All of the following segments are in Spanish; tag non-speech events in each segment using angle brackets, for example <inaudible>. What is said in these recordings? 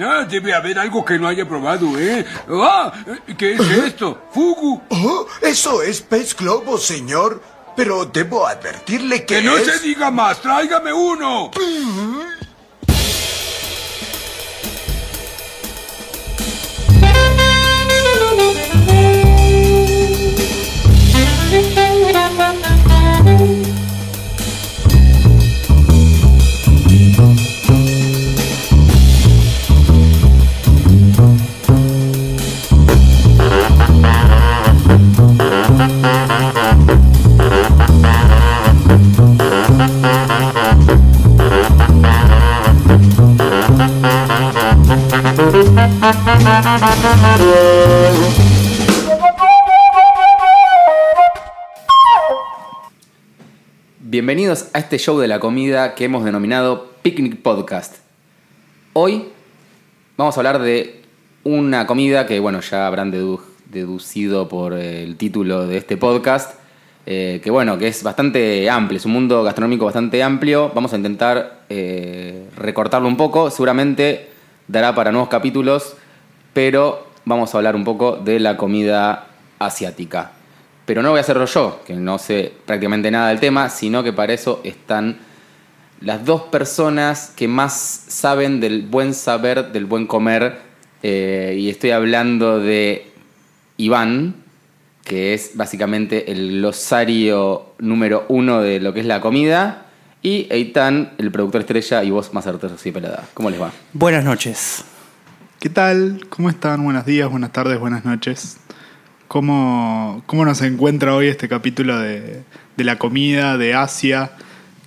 Ah, debe haber algo que no haya probado, ¿eh? Ah, ¿qué es esto? ¿Fugu? Oh, eso es pez globo, señor. Pero debo advertirle que. ¡Que no es- se diga más! ¡Tráigame uno! Bienvenidos a este show de la comida que hemos denominado Picnic Podcast. Hoy vamos a hablar de una comida que, bueno, ya habrán dedu- deducido por el título de este podcast, eh, que, bueno, que es bastante amplio, es un mundo gastronómico bastante amplio. Vamos a intentar eh, recortarlo un poco, seguramente dará para nuevos capítulos, pero vamos a hablar un poco de la comida asiática. Pero no voy a hacerlo yo, que no sé prácticamente nada del tema, sino que para eso están las dos personas que más saben del buen saber, del buen comer. eh, y estoy hablando de Iván, que es básicamente el glosario número uno de lo que es la comida. Y Eitan, el productor estrella y voz más certero y pelada. ¿Cómo les va? Buenas noches. ¿Qué tal? ¿Cómo están? Buenos días, buenas tardes, buenas noches. ¿Cómo, cómo nos encuentra hoy este capítulo de, de la comida de Asia?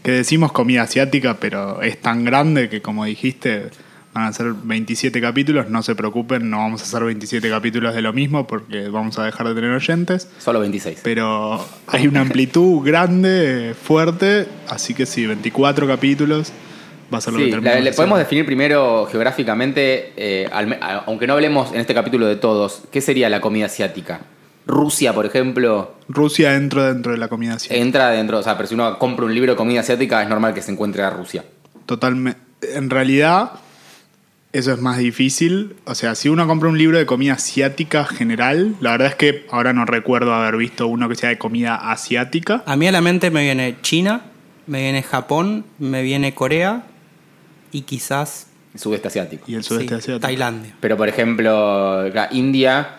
Que decimos comida asiática, pero es tan grande que como dijiste van a ser 27 capítulos. No se preocupen, no vamos a hacer 27 capítulos de lo mismo porque vamos a dejar de tener oyentes. Solo 26. Pero hay una amplitud grande, fuerte, así que sí, 24 capítulos va a lo Sí, que la- terminemos le de podemos definir primero geográficamente, eh, al me- a- aunque no hablemos en este capítulo de todos, ¿qué sería la comida asiática? Rusia, por ejemplo, Rusia entra dentro de la comida asiática. entra dentro, o sea, pero si uno compra un libro de comida asiática es normal que se encuentre a Rusia. Totalmente. En realidad, eso es más difícil. O sea, si uno compra un libro de comida asiática general, la verdad es que ahora no recuerdo haber visto uno que sea de comida asiática. A mí a la mente me viene China, me viene Japón, me viene Corea y quizás El sudeste asiático. Y el sudeste sí, asiático. Tailandia. Pero por ejemplo, la India,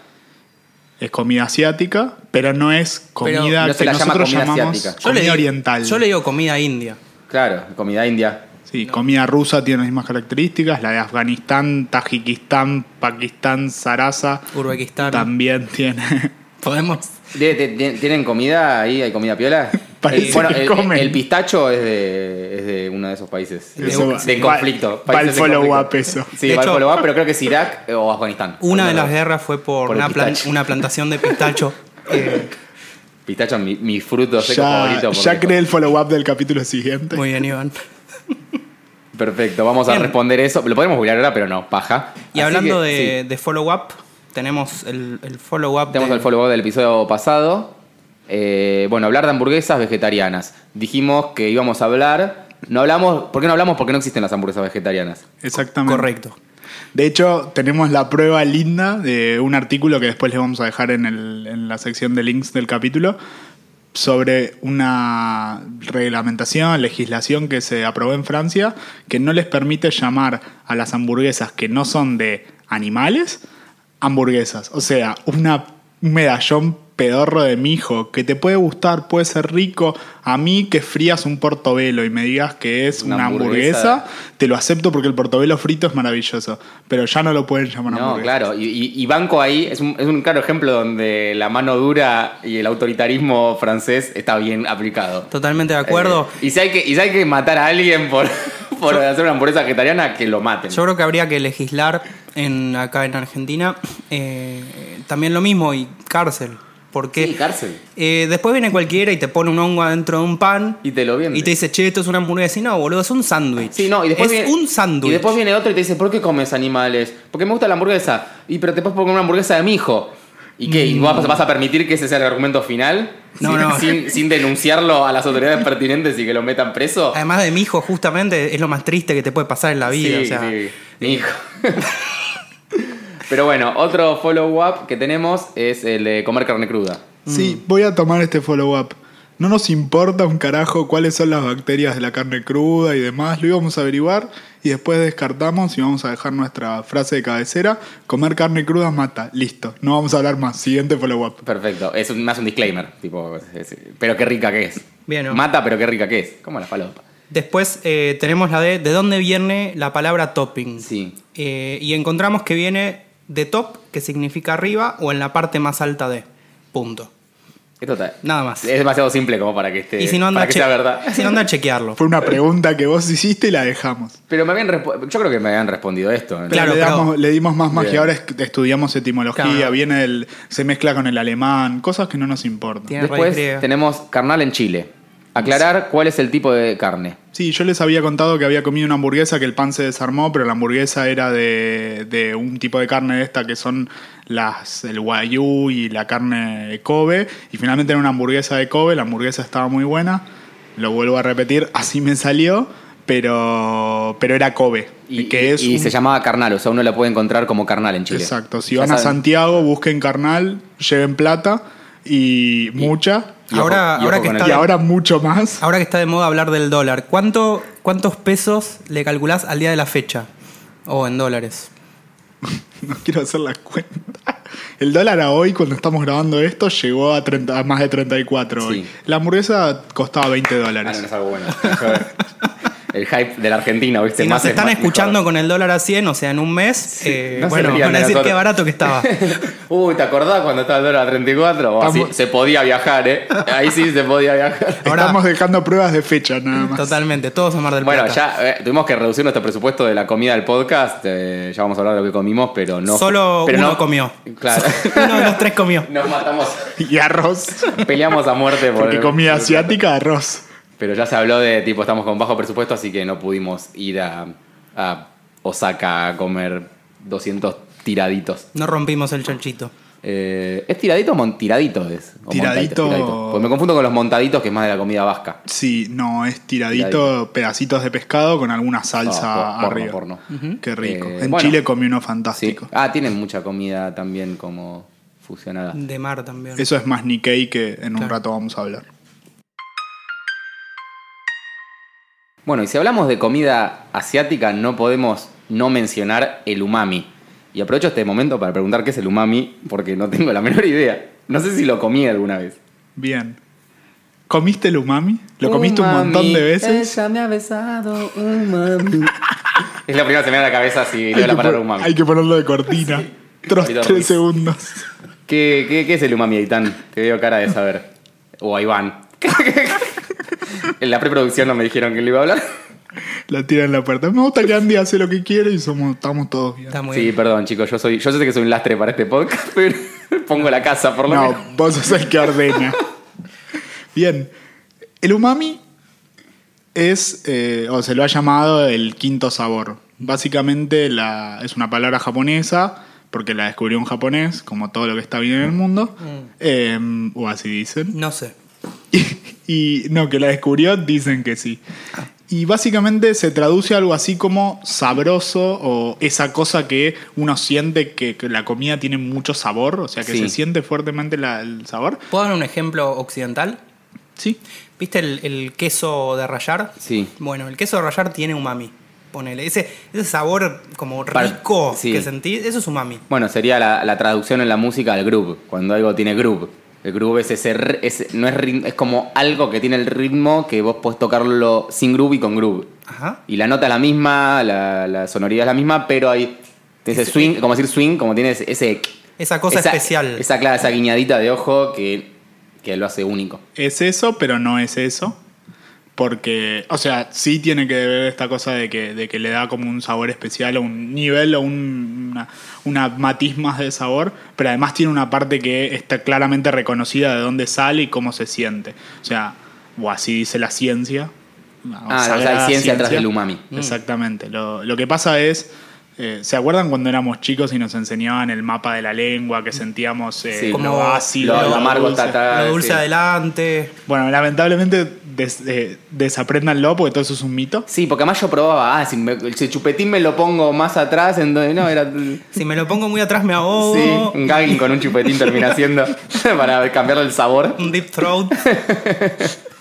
Es comida asiática, pero no es Pero comida no se que la llama nosotros comida llamamos asiática. Yo le comida digo- oriental. Yo le digo comida india. claro, comida india. Sí, comida rusa tiene las mismas características. La de Afganistán, Tajikistán, Pakistán, Sarasa Uzbekistán. también tiene. <laughs> Podemos. ¿De- de- de- ¿Tienen comida ahí? ¿Hay comida piola? Parece El- bueno, que el, comen. el pistacho es de, es de uno de esos países. De, Eso de va- conflicto. va- va el países follow-up conflicto. eso. Sí, De va el hecho- follow-up, pero creo que es Irak o Afganistán. Una de las guerras fue por, una, plan- pistacho. una plantación de pistacho. <laughs> eh, Pistacho, mi, mi fruto seco Ya, favorito. por ya creé el follow-up del capítulo siguiente. muy bien, Iván. Perfecto, vamos a responder eso. Lo podemos googlear ahora, pero no, paja. Y Así hablando que, de, sí, de follow-up, tenemos el, el follow-up. tenemos de- el follow-up del episodio pasado. Eh, bueno, hablar de hamburguesas vegetarianas. Dijimos que íbamos a hablar. No hablamos. ¿Por qué no hablamos? Porque no existen las hamburguesas vegetarianas. Exactamente. Correcto. De hecho, tenemos la prueba linda de un artículo que después les vamos a dejar en, el- en la sección de links del capítulo sobre una reglamentación, legislación que se aprobó en Francia que no les permite llamar a las hamburguesas que no son de animales hamburguesas. O sea, una, un medallón pedorro de mijo que te puede gustar, puede ser rico. A mí que frías un portobelo y me digas que es Una una, hamburguesa. hamburguesa, te lo acepto porque el portobelo frito es maravilloso. Pero ya no lo pueden llamar No, hamburguesa. claro. Y, y- y Banco ahí es un, es un claro ejemplo donde la mano dura y el autoritarismo francés está bien aplicado. Totalmente de acuerdo. Eh, y, si hay que, y si hay que matar a alguien por, <laughs> por hacer una hamburguesa vegetariana, que lo maten. Yo creo que habría que legislar en, acá en Argentina eh, también lo mismo y cárcel. Porque Sí, cárcel. eh, después viene cualquiera y te pone un hongo adentro de un pan Y te lo vende. y te dice, che, esto es una hamburguesa. Y no, boludo, es un sándwich. Sí, no, y después es viene, un sándwich. Y después viene otro y te dice, ¿por qué comes animales? Porque me gusta la hamburguesa. Y pero te puedes poner una hamburguesa de mi hijo. ¿Y qué? ¿Y vas, vas a permitir que ese sea el argumento final? No, sin, no. Sin, sin denunciarlo a las autoridades pertinentes y que lo metan preso. Además de mi hijo, justamente, es lo más triste que te puede pasar en la vida. Sí, o sea, sí. Mi hijo. <laughs> Pero bueno, otro follow-up que tenemos es el de comer carne cruda. Sí, voy a tomar este follow-up. No nos importa un carajo cuáles son las bacterias de la carne cruda y demás, lo íbamos a averiguar y después descartamos y vamos a dejar nuestra frase de cabecera, comer carne cruda mata, listo, no vamos a hablar más, siguiente follow-up. Perfecto, es un- más un disclaimer, tipo, es- pero qué rica que es. Bien, ¿no? Mata, pero qué rica que es. Como la falopa. Después eh, tenemos la de de dónde viene la palabra topping. Sí. Eh, y encontramos que viene de top, que significa arriba, o en la parte más alta de. Punto. Esto está- Nada más. Es demasiado simple como para que esté. y si no anda, para a que che- sea verdad. si no anda a chequearlo. Fue una pregunta que vos hiciste y la dejamos. Pero me habían yo creo que me habían respondido esto. ¿no? Claro, le, pero- damos- le dimos más magia, Bien. ahora es- estudiamos etimología, Claro. viene el, se mezcla con el alemán, cosas que no nos importan. Tiene Después tenemos carnal en Chile. Aclarar cuál es el tipo de carne. Sí, yo les había contado que había comido una hamburguesa que el pan se desarmó, pero la hamburguesa era de, de un tipo de carne de esta que son las el wagyu y la carne de Kobe. Y finalmente era una hamburguesa de Kobe, la hamburguesa estaba muy buena. Lo vuelvo a repetir, así me salió, pero, pero era Kobe. Y, que es y un- se llamaba carnal, o sea, uno la puede encontrar como carnal en Chile. Exacto, si Ya van a saben. Santiago, busquen carnal, lleven plata y, mucha. Y Ahora- ojo- y ahora que está Y ahora mucho más. Ahora que está de moda hablar del dólar, ¿cuánto, ¿cuántos pesos le calculás al día de la fecha? O en dólares. <laughs> No quiero hacer la cuenta. El dólar a hoy, cuando estamos grabando esto, llegó a, 30 a más de 34 hoy. Sí. La hamburguesa costaba 20 Ah, no, dólares. no es algo bueno. <laughs> el hype de la Argentina, ¿viste? Si Más nos es están más- escuchando mejor. con el dólar a 100, o sea, en un mes, eh, no se bueno, van a decir qué barato que estaba. <laughs> Uy, ¿te acordás cuando estaba el dólar a 34? O así, se podía viajar, ¿eh? Ahí sí se podía viajar. Ahora- Estamos dejando pruebas de fecha nada más. Totalmente, todos a Mar del Bueno, Plata. ya eh, tuvimos que reducir nuestro presupuesto de la comida del podcast. eh, ya vamos a hablar de lo que comimos, pero no. Solo pero uno no- comió. Claro. <laughs> Uno de los tres comió. Nos matamos. <laughs> Y arroz. Peleamos a muerte por. Porque comida asiática, arroz. Pero ya se habló de tipo, estamos con bajo presupuesto, así que no pudimos ir a, a Osaka a comer 200 tiraditos. No rompimos el chanchito. Eh, ¿Es tiradito o tiradito? Es, o Tiradito. Pues me confundo con los montaditos, que es más de la comida vasca. Sí, no, es tiradito, Tiradito. pedacitos de pescado con alguna salsa No, por- arriba. porno, Qué rico. Eh, en bueno. Chile comí uno Sí. fantástico. Ah, tienen mucha comida también como fusionada. De mar también. Eso es más Nikkei que en un rato vamos a hablar. Bueno, y si hablamos de comida asiática, no podemos no mencionar el umami. Y aprovecho este momento para preguntar qué es el umami, porque no tengo la menor idea. No sé si lo comí alguna vez. Bien. ¿Comiste el umami? ¿Lo comiste un montón de veces? Ella me ha besado, umami. <laughs> es la primera que se me da la cabeza si Hay leo que, la palabra umami. hay que ponerlo de cortina. <laughs> Tros- tres segundos. ¿Qué, qué, qué es el umami, Aitán? Te veo cara de saber. O a Iván. <laughs> <laughs> en la preproducción no me dijeron que le iba a hablar. La tira en la puerta. Me gusta que Andy hace lo que quiere y somos, estamos todos bien. Está muy Sí, bien. perdón, chicos. Yo soy, yo sé que soy un lastre para este podcast, <laughs> pero pongo la casa por lo No, menos. vos sos el que ordena. Bien. El umami es, eh, o se lo ha llamado el quinto sabor. Básicamente la, es una palabra japonesa, porque la descubrió un japonés, como todo lo que está bien en el mundo. Eh, o así dicen. No sé. Y, <laughs> y no, que la descubrió, dicen que sí. Y básicamente se traduce algo así como sabroso o esa cosa que uno siente que, que la comida tiene mucho sabor, o sea que Sí. se siente fuertemente la- el sabor. ¿Puedo dar un ejemplo occidental? Sí. ¿Viste el, el queso de rallar? Sí. Bueno, el queso de rallar tiene umami. Ponele. Ese, ese sabor como Par- rico sí. que sentís, eso es umami. Bueno, sería la, la traducción en la música del groove. Cuando algo tiene groove. El groove es ese, r- ese- no es, rit- es como algo que tiene el ritmo que vos podés tocarlo sin groove y con groove. Ajá. Y la nota es la misma, la, la sonoridad es la misma, pero hay ese Ese- swing, como decir swing, como tiene ese, ese- Esa cosa especial. Esa, clara, esa guiñadita de ojo que, que lo hace único. Es eso, pero no es eso. Porque, o sea, sí tiene que ver esta cosa de que, de que le da como un sabor especial o un nivel o un- una, una matiz más de sabor, pero además tiene una parte que está claramente reconocida de dónde sale y cómo se siente. O sea, o así dice la ciencia. Ah, o sea, hay ciencia atrás del umami. Exactamente. Lo, lo que pasa es, Eh, ¿Se acuerdan cuando éramos chicos y nos enseñaban el mapa de la lengua, que sentíamos eh, Sí. lo Como ácido, lo- lo amargo dulce? Ah, lo dulce sí. adelante. Bueno, lamentablemente des- eh, desapréndanlo porque todo eso es un mito. Sí, porque además yo probaba, ah, si me- el chupetín me lo pongo más atrás, entonces no, era. Si me lo pongo muy atrás me ahogo. Sí, un gagging con un chupetín termina siendo <laughs> <laughs> para cambiarle el sabor. Un deep throat. <laughs>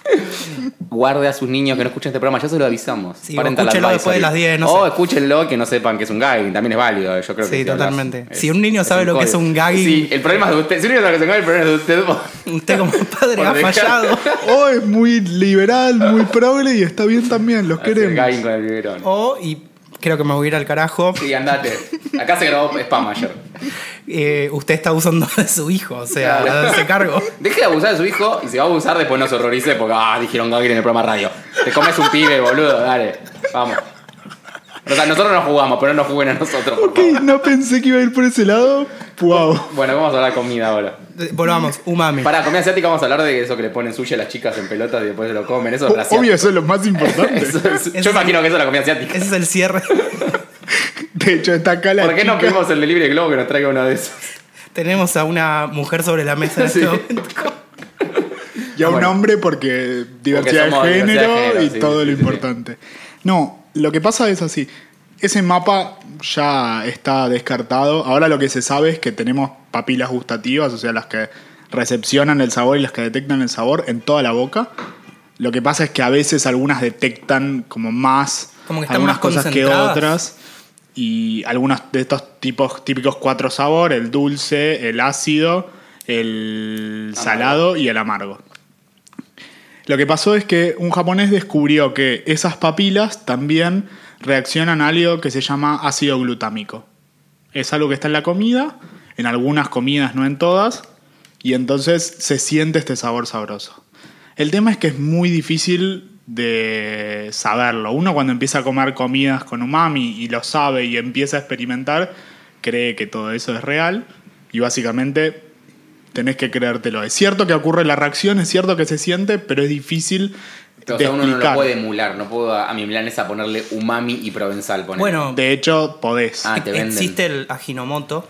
Guarde a sus niños que no escuchen este programa, ya se lo avisamos. Sí, o Parental escúchenlo advisory. después de las 10, no O sé. escúchenlo que no sepan que es un gagging, también es válido, yo creo que Sí, si hablas- totalmente. Si un niño sabe lo que es código. un gagging- Sí, el problema es de usted. Si un niño sabe lo que es un gagging, el problema es de usted. Usted como <laughs> padre Por ha dejar- fallado. <laughs> Oh, es muy liberal, muy progre y está bien también, los Hacer queremos. gagging con el biberón. O, y creo que me voy a ir al carajo, Sí, andate. Acá se grabó spam ayer. eh, usted está abusando de su hijo, o sea, Claro. hace cargo. Deje de abusar de su hijo y si va a abusar después no se horrorice porque ah, dijeron gagging en el programa radio. Te comes un pibe, boludo, dale. Vamos. O sea, nosotros no jugamos, pero no nos juguen a nosotros, por Ok, favor. no pensé que iba a ir por ese lado. Wow. Bueno, vamos a hablar de comida ahora. Volvamos, umami. Para comida asiática vamos a hablar de eso que le ponen sushi a las chicas en pelotas y después se lo comen. Eso es asiático. Obvio, eso es lo más importante. Eso es- Eso yo imagino que eso es la comida asiática. Ese es el cierre. <laughs> De hecho, está acá la ¿Por qué no chica. pedimos el delivery globo que nos traiga uno de esos? Tenemos a una mujer sobre la mesa en este Sí. momento. Y a un Bueno. hombre porque diversidad somos de género diversidad de género, y sí, todo sí, lo sí, sí. importante. No, lo que pasa es así. Ese mapa ya está descartado. Ahora lo que se sabe es que tenemos papilas gustativas, o sea, las que recepcionan el sabor y las que detectan el sabor en toda la boca. Lo que pasa es que a veces algunas detectan como más Como que están algunas más cosas que otras. Y algunos de estos tipos típicos cuatro sabor, el dulce, el ácido, el Amargo. salado y el amargo. Lo que pasó es que un japonés descubrió que esas papilas también reaccionan a algo que se llama ácido glutámico. Es algo que está en la comida, en algunas comidas, no en todas, y entonces se siente este sabor sabroso. El tema es que es muy difícil de saberlo. Uno cuando empieza a comer comidas con umami y lo sabe y empieza a experimentar, cree que todo eso es real y básicamente tenés que creértelo. Es cierto que ocurre la reacción, es cierto que se siente, pero es difícil O sea, uno no lo puede emular. No puedo a mi milanesa ponerle umami y provenzal. poner. Bueno, De hecho, podés. Ah, te venden. existe el Ajinomoto,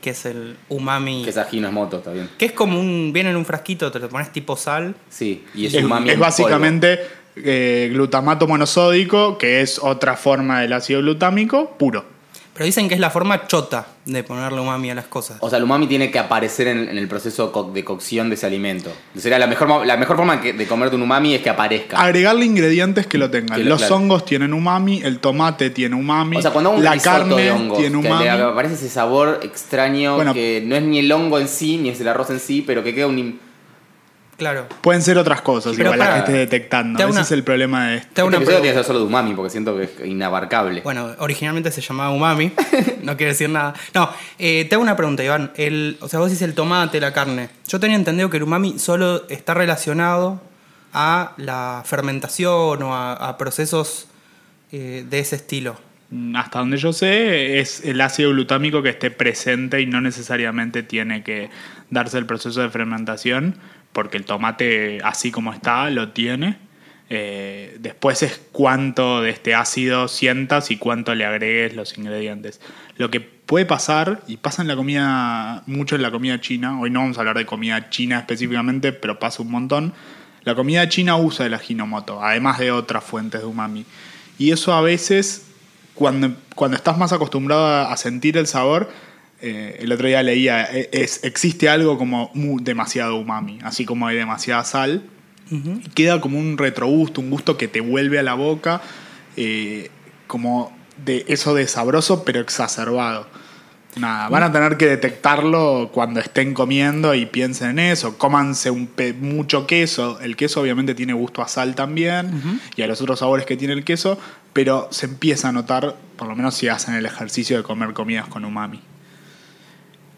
que es el umami. Que es ají, no es moto, está bien. Que es como un. Viene en un frasquito, te lo pones tipo sal. Sí, y es, es, umami. es en polvo. básicamente eh, glutamato monosódico, que es otra forma del ácido glutámico, puro. Pero dicen que es la forma chota de ponerle umami a las cosas. O sea, el umami tiene que aparecer en, en el proceso co- de cocción de ese alimento. Sería la mejor, la mejor forma que- de comerte un umami es que aparezca. Agregarle ingredientes que lo tengan. Que lo- Los claro. hongos tienen umami, el tomate tiene umami, O sea, cuando hago un la carne de hongos, tiene que umami. le aparece ese sabor extraño Bueno. que no es ni el hongo en sí, ni es el arroz en sí, pero que queda un... Claro. Pueden ser otras cosas, Pero igual las que para- estés detectando. te hago Ese una- es el problema de esto. Te hago Este una episodio tiene pregunta. que ser solo de umami porque siento que es inabarcable. Bueno, originalmente se llamaba umami, <laughs> no quiere decir nada. No, eh, te hago una pregunta, Iván. El, o sea, vos dices el tomate, la carne. Yo tenía entendido que el umami solo está relacionado a la fermentación o a, a procesos eh, de ese estilo. Mm, Hasta donde yo sé, es el ácido glutámico que esté presente y no necesariamente tiene que darse el proceso de fermentación, porque el tomate, así como está, lo tiene. Eh, después es cuánto de este ácido sientas y cuánto le agregues los ingredientes. Lo que puede pasar, y pasa en la comida, mucho en la comida china, hoy no vamos a hablar de comida china específicamente, pero pasa un montón. La comida china usa el ajinomoto, además de otras fuentes de umami. Y eso a veces, cuando, cuando estás más acostumbrado a, sentir el sabor, eh, el otro día leía, eh, es, existe algo como demasiado umami, así como hay demasiada sal. Y Queda como un retrogusto, un gusto que te vuelve a la boca, eh, como de eso de sabroso pero exacerbado. Nada, van a tener que detectarlo cuando estén comiendo y piensen en eso. Cómanse un mucho queso. El queso obviamente tiene gusto a sal también y a los otros sabores que tiene el queso, pero se empieza a notar, por lo menos si hacen el ejercicio de comer comidas con umami.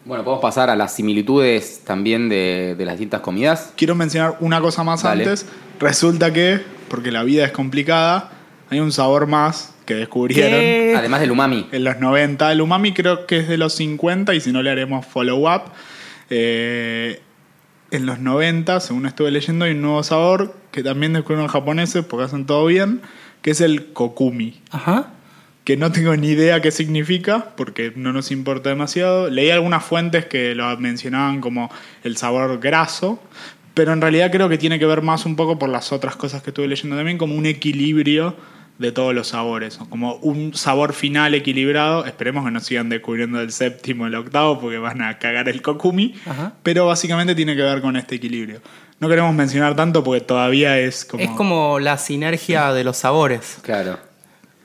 Bueno, podemos pasar a las similitudes también de, de las distintas comidas. Quiero mencionar una cosa más Dale. antes. Resulta que, porque la vida es complicada, hay un sabor más que descubrieron. ¿Qué? Además del umami. En los 90, el umami creo que es de los 50 y si no le haremos follow-up. Eh, en los 90, según estuve leyendo, hay un nuevo sabor que también descubrieron los japoneses porque hacen todo bien, que es el kokumi. Ajá. Que no tengo ni idea qué significa, porque no nos importa demasiado. Leí algunas fuentes que lo mencionaban como el sabor graso, pero en realidad creo que tiene que ver más un poco por las otras cosas que estuve leyendo también, como un equilibrio de todos los sabores, como un sabor final equilibrado. Esperemos que no sigan descubriendo el séptimo, el octavo, porque van a cagar el kokumi, Ajá. pero básicamente tiene que ver con este equilibrio. No queremos mencionar tanto porque todavía es como... Es como la sinergia de los sabores. Claro.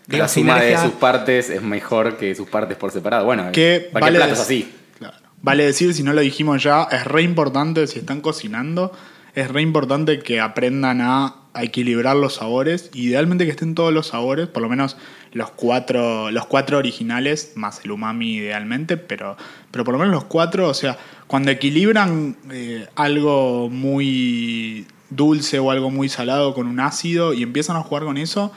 Digo, la suma de sus partes es mejor que sus partes por separado. Bueno, que vale, plato es dec- así. Claro. Vale decir, si no lo dijimos ya, es re importante si están cocinando, es re importante que aprendan a, a equilibrar los sabores. Idealmente que estén todos los sabores, por lo menos los cuatro, los cuatro originales, más el umami idealmente, pero, pero por lo menos los cuatro, o sea, cuando equilibran eh, algo muy dulce o algo muy salado con un ácido y empiezan a jugar con eso,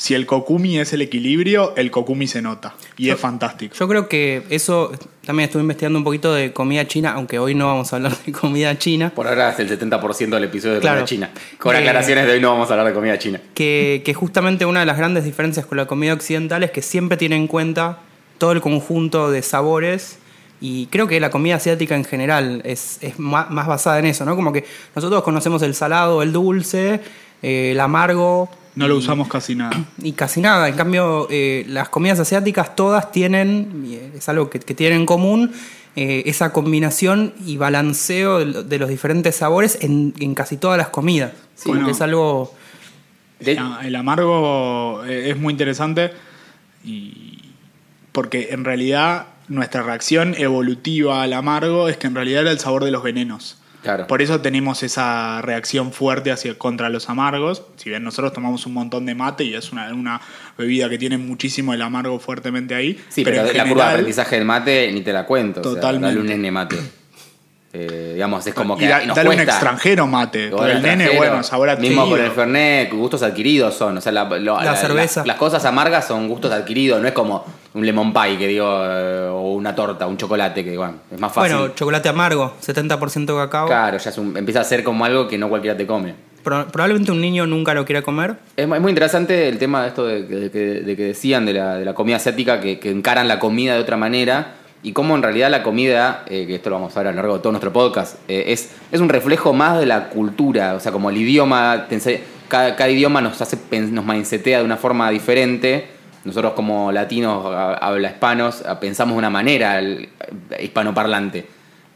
si el kokumi es el equilibrio, el kokumi se nota. Y es fantástico. Yo creo que eso, también estuve investigando un poquito de comida china, aunque hoy no vamos a hablar de comida china, Por ahora es el 70% del episodio de Claro. comida china. Con Eh, aclaraciones de hoy no vamos a hablar de comida china. que, que justamente una de las grandes diferencias con la comida occidental es que siempre tiene en cuenta todo el conjunto de sabores y creo que la comida asiática en general es, más, basada en eso, ¿no? Como que nosotros conocemos el salado, el dulce, eh, el amargo. No lo usamos casi nada. <clears throat> Y casi nada. En cambio, eh, las comidas asiáticas todas tienen, y es algo que, que tienen en común, eh, esa combinación y balanceo de, lo- de los diferentes sabores en, en casi todas las comidas. Sí, bueno. es algo... De- El amargo eh, es muy interesante y porque en realidad nuestra reacción evolutiva al amargo es que en realidad era el sabor de los venenos. Claro. Por eso tenemos esa reacción fuerte hacia contra los amargos. Si bien nosotros tomamos un montón de mate y es una, una bebida que tiene muchísimo el amargo fuertemente ahí. Sí, pero, en la curva de general- aprendizaje del mate ni te la cuento. Totalmente. O sea, dale un mate. Eh, digamos, es como que y da- nos dale un extranjero mate. Porque el nene, bueno, sabor Mismo adquirido. con el Fernet, gustos adquiridos son. O sea, la, lo- La cerveza. Las, cosas amargas son gustos adquiridos, no es como un lemon pie, que digo, eh, o una torta, un chocolate, que bueno, es más fácil. Bueno, chocolate amargo, 70% cacao. claro, ya es un- empieza a ser como algo que no cualquiera te come. Pro- probablemente un niño nunca lo quiera comer. Es mu- es muy interesante el tema de esto de, de que, de que decían de la, de la comida asiática, que, que encaran la comida de otra manera y cómo en realidad la comida, eh, que esto lo vamos a ver a lo largo de todo nuestro podcast, eh, es, es un reflejo más de la cultura, o sea, como el idioma, cada, cada idioma nos hace nos mindsetea de una forma diferente. Nosotros como latinos, habla hispanos, pensamos de una manera el- hispanoparlante.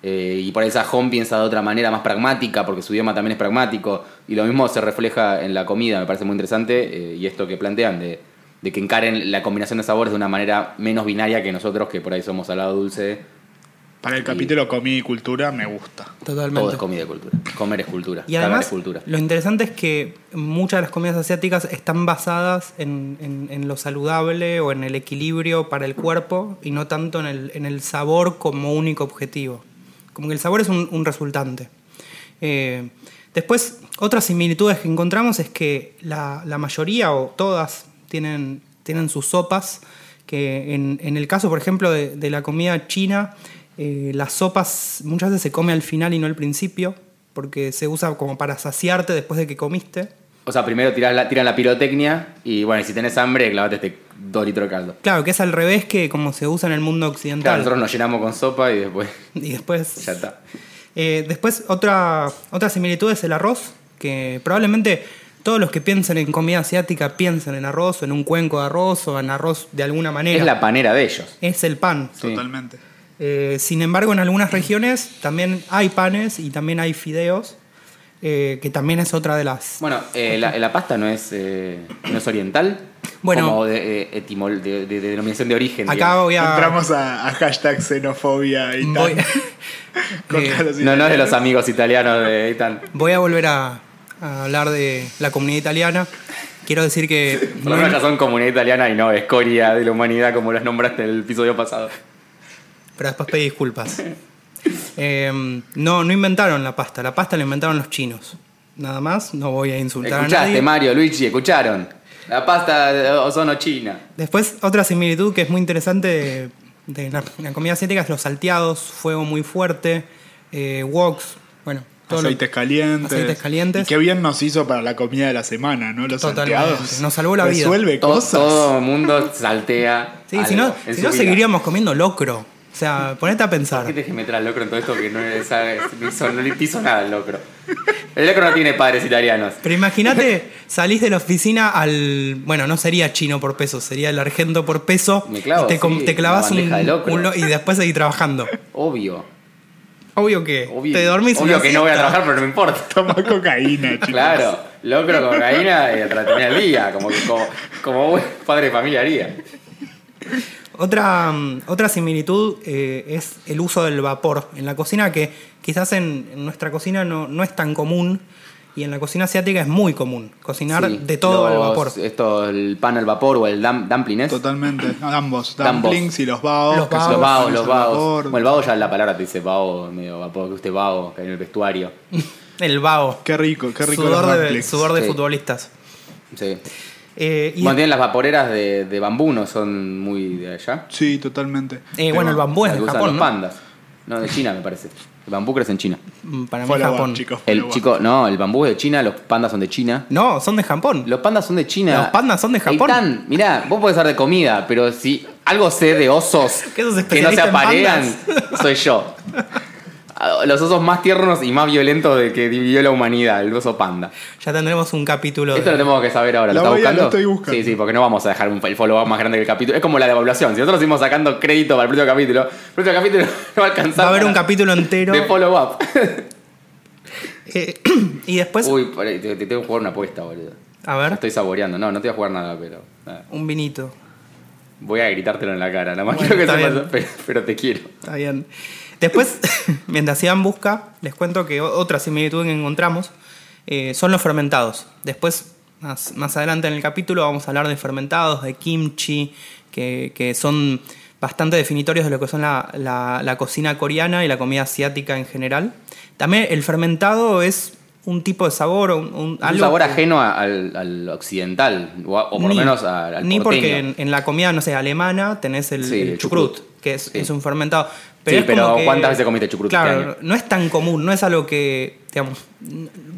Eh, y por ahí Sajón piensa de otra manera más pragmática, porque su idioma también es pragmático. Y lo mismo se refleja en la comida, me parece muy interesante. y esto que plantean, de, de que encaren la combinación de sabores de una manera menos binaria que nosotros, que por ahí somos salado dulce. Para el capítulo comida y cultura me gusta. Totalmente. Todo es comida y cultura. Comer es cultura. Y además, es cultura. lo interesante es que muchas de las comidas asiáticas están basadas en, en- en lo saludable o en el equilibrio para el cuerpo y no tanto en el, en el sabor como único objetivo. Como que el sabor es un, un resultante. Eh, después, otras similitudes que encontramos es que la, la mayoría o todas tienen, tienen sus sopas, que en, en el caso, por ejemplo, de, de la comida china, eh, las sopas muchas veces se come al final y no al principio, porque se usa como para saciarte después de que comiste. O sea, primero tirás la, tiran la pirotecnia y bueno, y si tenés hambre, clavate este 2 litros de caldo. Claro, que es al revés que como se usa en el mundo Claro, occidental. nosotros nos llenamos con sopa y después y después <laughs> ya está. Eh, después, otra, otra similitud es el arroz, que probablemente todos los que piensen en comida asiática piensen en arroz, o en un cuenco de arroz, o en arroz de alguna manera. Es la panera de ellos. Es el pan. Sí. Totalmente. Eh, sin embargo, en algunas regiones también hay panes y también hay fideos, eh, que también es otra de las... Bueno, eh, la, la pasta no es, eh, no es oriental. Bueno. Como de, etimol- de, de- de denominación de origen. Acá digamos. voy a... Entramos a, a hashtag xenofobia y voy, tal. <laughs> Eh, No, no es de los amigos italianos de Itan. voy a volver a, a hablar de la comunidad italiana. Quiero decir que... Por lo menos ya son comunidad italiana y no escoria de la humanidad como las nombraste en el episodio pasado. Pero después pedí disculpas. Eh, no, no inventaron la pasta. La pasta la inventaron los chinos. Nada más, no voy a insultar a Escuchaste, nadie. Mario, Luigi, escucharon. La pasta de ozono china. Después, otra similitud que es muy interesante de, de la, la comida asiática es los salteados, fuego muy fuerte, eh, woks. Bueno, Todo lo- aceites calientes. aceites calientes. Y qué bien nos hizo para la comida de la semana, ¿no? Los Totalmente. salteados. Nos salvó la vida. Resuelve todo, cosas. todo el mundo saltea. Sí, si no, si su no vida. seguiríamos comiendo locro. O sea, ponete a ¿Por pensar. qué te dejes meter al locro en todo esto que no, es, no le hizo nada el locro? El locro no tiene padres italianos. Pero imagínate, salís de la oficina al. Bueno, no sería chino por peso, sería el argento por peso. Me clavo, y te, com- sí, te clavas un, de locro. un lo- y después seguís trabajando. Obvio. Obvio que obvio te dormís Obvio una que no voy a trabajar, pero no me importa. <laughs> Toma cocaína, chicos. Claro, locro, cocaína y para terminar el día, como, como, como buen padre de familia haría. Otra, mm, otra similitud eh, es el uso del vapor en la cocina, que quizás en, en nuestra cocina no, no es tan común y en la cocina asiática es muy común cocinar Sí, de todo al vapor. Esto, el pan al vapor o el dam, dumpling, ¿es? Totalmente. Ambos. Dumplings y los baos. Los que son Los baos. los vapor. Bueno, el vago ya la palabra te dice vago, medio vapor, que usted vago, que hay en el vestuario. <laughs> El vago. Qué rico, qué rico sudor los de, sudor de Sí. futbolistas. Sí. Eh, y- Bueno, tienen las vaporeras de, de bambú, no son muy de allá. Sí, totalmente. eh, bueno, el bambú es de Japón, los ¿no? pandas. No, de China me parece. El bambú crece en China. Mm, Para mí up, Japón. chicos. El chico, no, el bambú es de China, los pandas son de China. No, son de Japón. Los pandas son de China. Los pandas son de Japón. Eitan, mirá, vos podés saber de comida, pero si algo sé de osos <laughs> ¿Qué sos que no se especialista en aparean, soy yo. <laughs> Los osos más tiernos y más violentos de que vivió la humanidad, el oso panda. Ya tendremos un capítulo. Esto lo tenemos que saber ahora. ¿Lo, Lo a- buscando? lo estoy buscando. Sí, sí, porque no vamos a dejar un, el follow-up más grande que el capítulo. Es como la devaluación. Si nosotros seguimos sacando crédito para el próximo capítulo, el próximo capítulo <laughs> no va a alcanzar. Va a haber un capítulo entero. de follow-up. <laughs> Eh, <clears throat> y después, Uy, te, te tengo que jugar una apuesta, boludo. a ver, Estoy saboreando. No, no te voy a jugar nada, pero. nada. un vinito. Voy a gritártelo en la cara. Nada más Bueno, quiero que está bien. pero, pero te quiero. Está bien. Después, <laughs> mientras Iván busca, les cuento que otra similitud que encontramos eh, son los fermentados. Después, más, más adelante en el capítulo, vamos a hablar de fermentados, de kimchi, que, que son bastante definitorios de lo que son la, la- la cocina coreana y la comida asiática en general. También el fermentado es un tipo de sabor, un, un- algo un sabor que- ajeno al, al occidental, o, por lo menos al, al Ni porque porteño. en, en la comida, no sé, alemana tenés el, Sí, el el chucrut, chucrut. que es, Sí. es un fermentado. Sí, pero que- ¿cuántas veces comiste chucrut este Claro, año? no es tan común, no es algo que, digamos,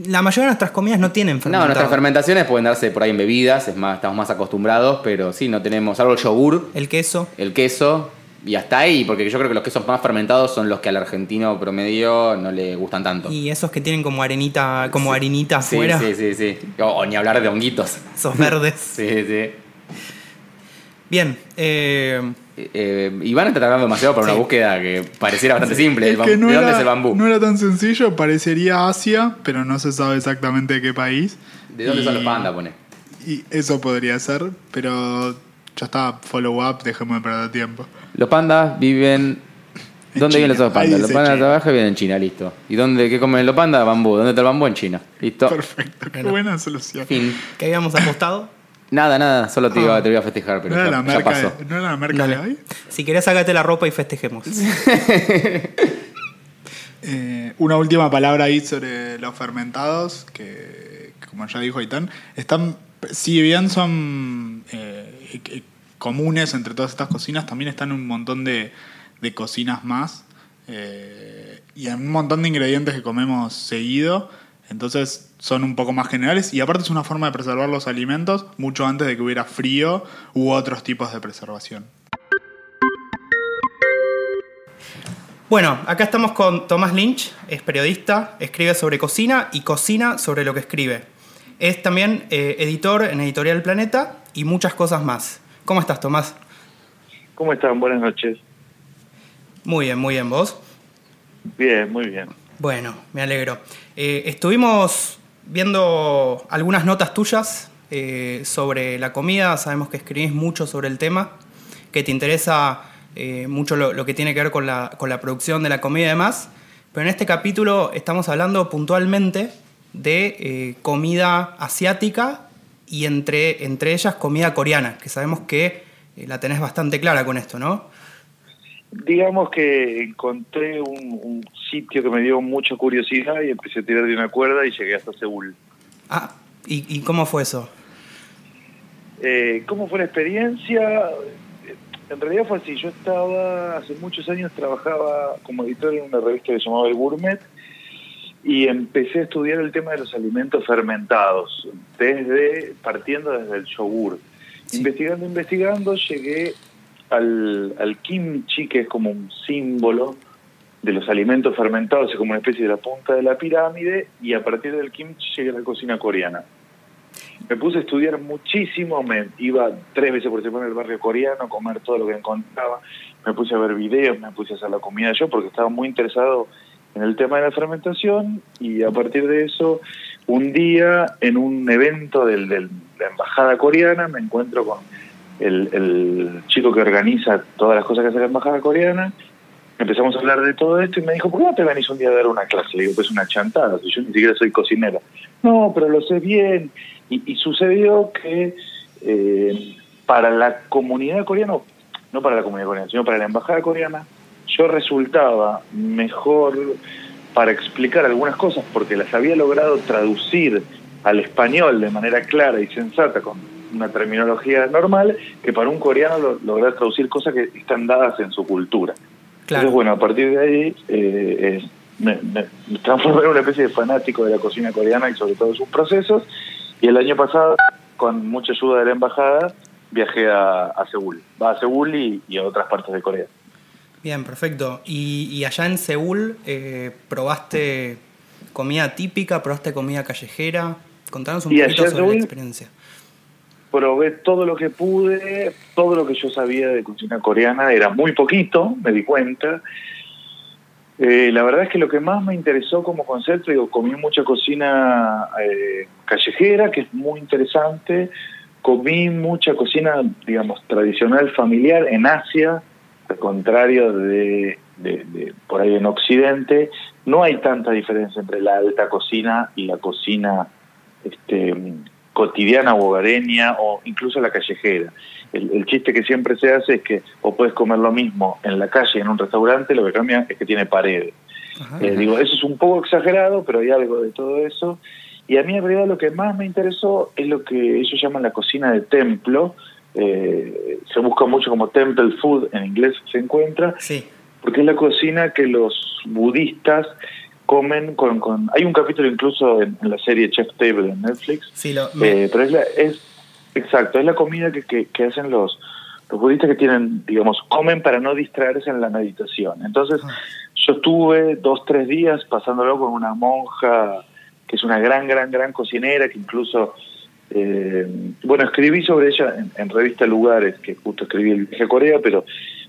la mayoría de nuestras comidas no tienen No, fermentado. nuestras fermentaciones pueden darse por ahí en bebidas, es más, estamos más acostumbrados, pero sí, no tenemos algo el yogur, El queso, el queso, y hasta ahí, porque yo creo que los quesos más fermentados son los que al argentino promedio no le gustan tanto. y esos que tienen como arenita, como harinita Sí, afuera, sí, sí, sí. O, o ni hablar de honguitos. esos verdes. <laughs> Sí, sí. Bien, eh, Eh, Iván está tardando demasiado para una búsqueda que pareciera bastante simple. Es que no ¿De dónde era, es el bambú? no era tan sencillo, parecería Asia, pero no se sabe exactamente de qué país. ¿De dónde son los pandas, pone? Y eso podría ser, pero ya está, follow up, dejemos de perder tiempo. Los pandas viven. En ¿Dónde viven los pandas? Los pandas abajo viven en China, listo. ¿Y dónde qué comen los pandas? Bambú. ¿Dónde está el bambú? En China. Listo. Perfecto, qué Bueno. buena solución. Fin. que habíamos apostado. Nada, nada. Solo te, iba, Ah. te voy a festejar, pero ¿No era, ya, la ya merca pasó. de, ¿No era la merca Dale. de hoy? Si querés, sácate la ropa y festejemos. <laughs> Eh, una última palabra ahí sobre los fermentados, que como ya dijo Aitán, están, si bien son eh, eh, comunes entre todas estas cocinas, también están un montón de, de cocinas más eh, y en un montón de ingredientes que comemos seguido, entonces son un poco más generales y aparte es una forma de preservar los alimentos mucho antes de que hubiera frío u otros tipos de preservación. Bueno, acá estamos con Tomás Lynch, es periodista, escribe sobre cocina y cocina sobre lo que escribe. Es también eh, editor en Editorial Planeta y muchas cosas más. ¿Cómo estás, Tomás? ¿Cómo están? Buenas noches. Muy bien, muy bien, ¿vos? Bien, muy bien. Bueno, me alegro. Eh, estuvimos viendo algunas notas tuyas eh, sobre la comida, sabemos que escribís mucho sobre el tema, que te interesa eh, mucho lo, que tiene que ver con la, con la producción de la comida y demás, pero en este capítulo estamos hablando puntualmente de eh, comida asiática y entre, entre ellas comida coreana, que sabemos que la tenés bastante clara con esto, ¿no? Digamos que encontré un, un sitio que me dio mucha curiosidad y empecé a tirar de una cuerda y llegué hasta Seúl. Ah, ¿y, y cómo fue eso? Eh, ¿Cómo fue la experiencia? En realidad fue así. Yo estaba, hace muchos años trabajaba como editor en una revista que se llamaba El Gourmet y empecé a estudiar el tema de los alimentos fermentados, desde partiendo desde el yogur. Investigando, investigando, llegué al, al kimchi, que es como un símbolo de los alimentos fermentados, es como una especie de la punta de la pirámide, y a partir del kimchi llegué a la cocina coreana. Me puse a estudiar muchísimo, me iba tres veces por semana al barrio coreano a comer todo lo que encontraba, me puse a ver videos, me puse a hacer la comida yo porque estaba muy interesado en el tema de la fermentación y a partir de eso, un día en un evento de la embajada coreana me encuentro con el, el chico que organiza todas las cosas que hace la embajada coreana empezamos a hablar de todo esto y me dijo, ¿por qué no te venís un día a dar una clase? Le digo, pues una chantada, yo ni siquiera soy cocinera. No, pero lo sé bien. Y, sucedió que eh, para la comunidad coreana, no para la comunidad coreana, sino para la embajada coreana, yo resultaba mejor para explicar algunas cosas porque las había logrado traducir al español de manera clara y sensata con una terminología normal que para un coreano lograr traducir cosas que están dadas en su cultura. Entonces, bueno, a partir de ahí eh, me, transformé en una especie de fanático de la cocina coreana y sobre todo sus procesos. Y el año pasado, con mucha ayuda de la embajada, viajé a, Seúl. Va a Seúl y, a otras partes de Corea. Bien, perfecto. Y, allá en Seúl, eh, ¿probaste comida típica? ¿Probaste comida callejera? Contanos un poquito sobre la experiencia probé todo lo que pude, todo lo que yo sabía de cocina coreana era muy poquito, me di cuenta. Eh, la verdad es que lo que más me interesó como concepto, digo, comí mucha cocina eh, callejera, que es muy interesante, comí mucha cocina, digamos, tradicional familiar en Asia, al contrario de, de, por ahí en Occidente, no hay tanta diferencia entre la alta cocina y la cocina este, cotidiana o hogareña o incluso la callejera. El, chiste que siempre se hace es que o puedes comer lo mismo en la calle, en un restaurante, lo que cambia es que tiene paredes. Eh, digo, eso es un poco exagerado, pero hay algo de todo eso. Y a mí en realidad lo que más me interesó es lo que ellos llaman la cocina de templo. Eh, se busca mucho como temple food, en inglés se encuentra, sí. porque es la cocina que los budistas comen con, con... Hay un capítulo incluso en, la serie Chef Table en Netflix. Sí, lo, eh, pero es, la, es exacto, es la comida que, que, que, hacen los, los budistas que tienen, digamos, comen para no distraerse en la meditación. Entonces, ah. yo estuve dos, tres días pasándolo con una monja que es una gran, gran, gran cocinera, que incluso, eh, bueno, escribí sobre ella en, en, revista Lugares, que justo escribí el viaje a Corea, pero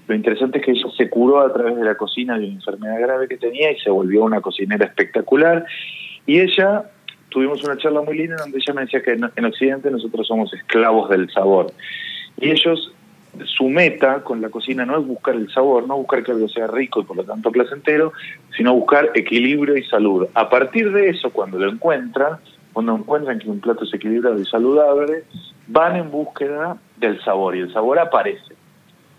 lo interesante es que ella se curó a través de la cocina de una enfermedad grave que tenía y se volvió una cocinera espectacular. Y ella, tuvimos una charla muy linda donde ella me decía que en, Occidente nosotros somos esclavos del sabor. Y ellos, su meta con la cocina no es buscar el sabor, no buscar que algo sea rico y por lo tanto placentero, sino buscar equilibrio y salud. A partir de eso, cuando lo encuentran, cuando encuentran que un plato es equilibrado y saludable, van en búsqueda del sabor y el sabor aparece.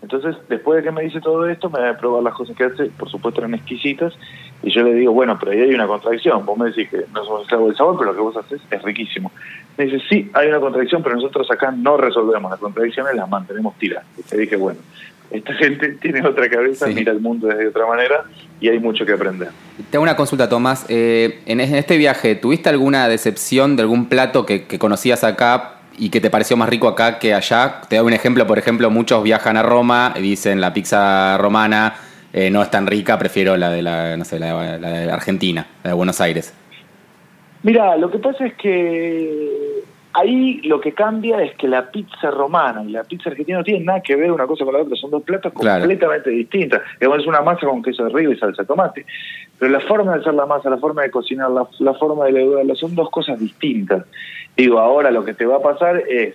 Entonces, después de que me dice todo esto, me va a probar las cosas que hace, por supuesto eran exquisitas, y yo le digo, bueno, pero ahí hay una contradicción. Vos me decís que no somos esclavos del sabor, pero lo que vos haces es riquísimo. Me dice, sí, hay una contradicción, pero nosotros acá no resolvemos las contradicciones, las mantenemos tiradas. Y te dije, bueno, esta <laughs> gente tiene otra cabeza, mira el mundo desde otra manera y hay mucho que aprender. Tengo una consulta, Tomás. Eh, en este viaje, ¿tuviste alguna decepción de algún plato que, que conocías acá y que te pareció más rico acá que allá. Te doy un ejemplo, por ejemplo, muchos viajan a Roma y dicen la pizza romana eh, no es tan rica, prefiero la de la, no sé, la, de Argentina, la de Buenos Aires. Mira, lo que pasa es que ahí lo que cambia es que la pizza romana y la pizza argentina no tienen nada que ver una cosa con la otra, son dos platos completamente distintas. Es una masa con queso de río y salsa de tomate. Pero la forma de hacer la masa, la forma de cocinar, la, la forma de leudurarla son dos cosas distintas. Digo, ahora lo que te va a pasar es,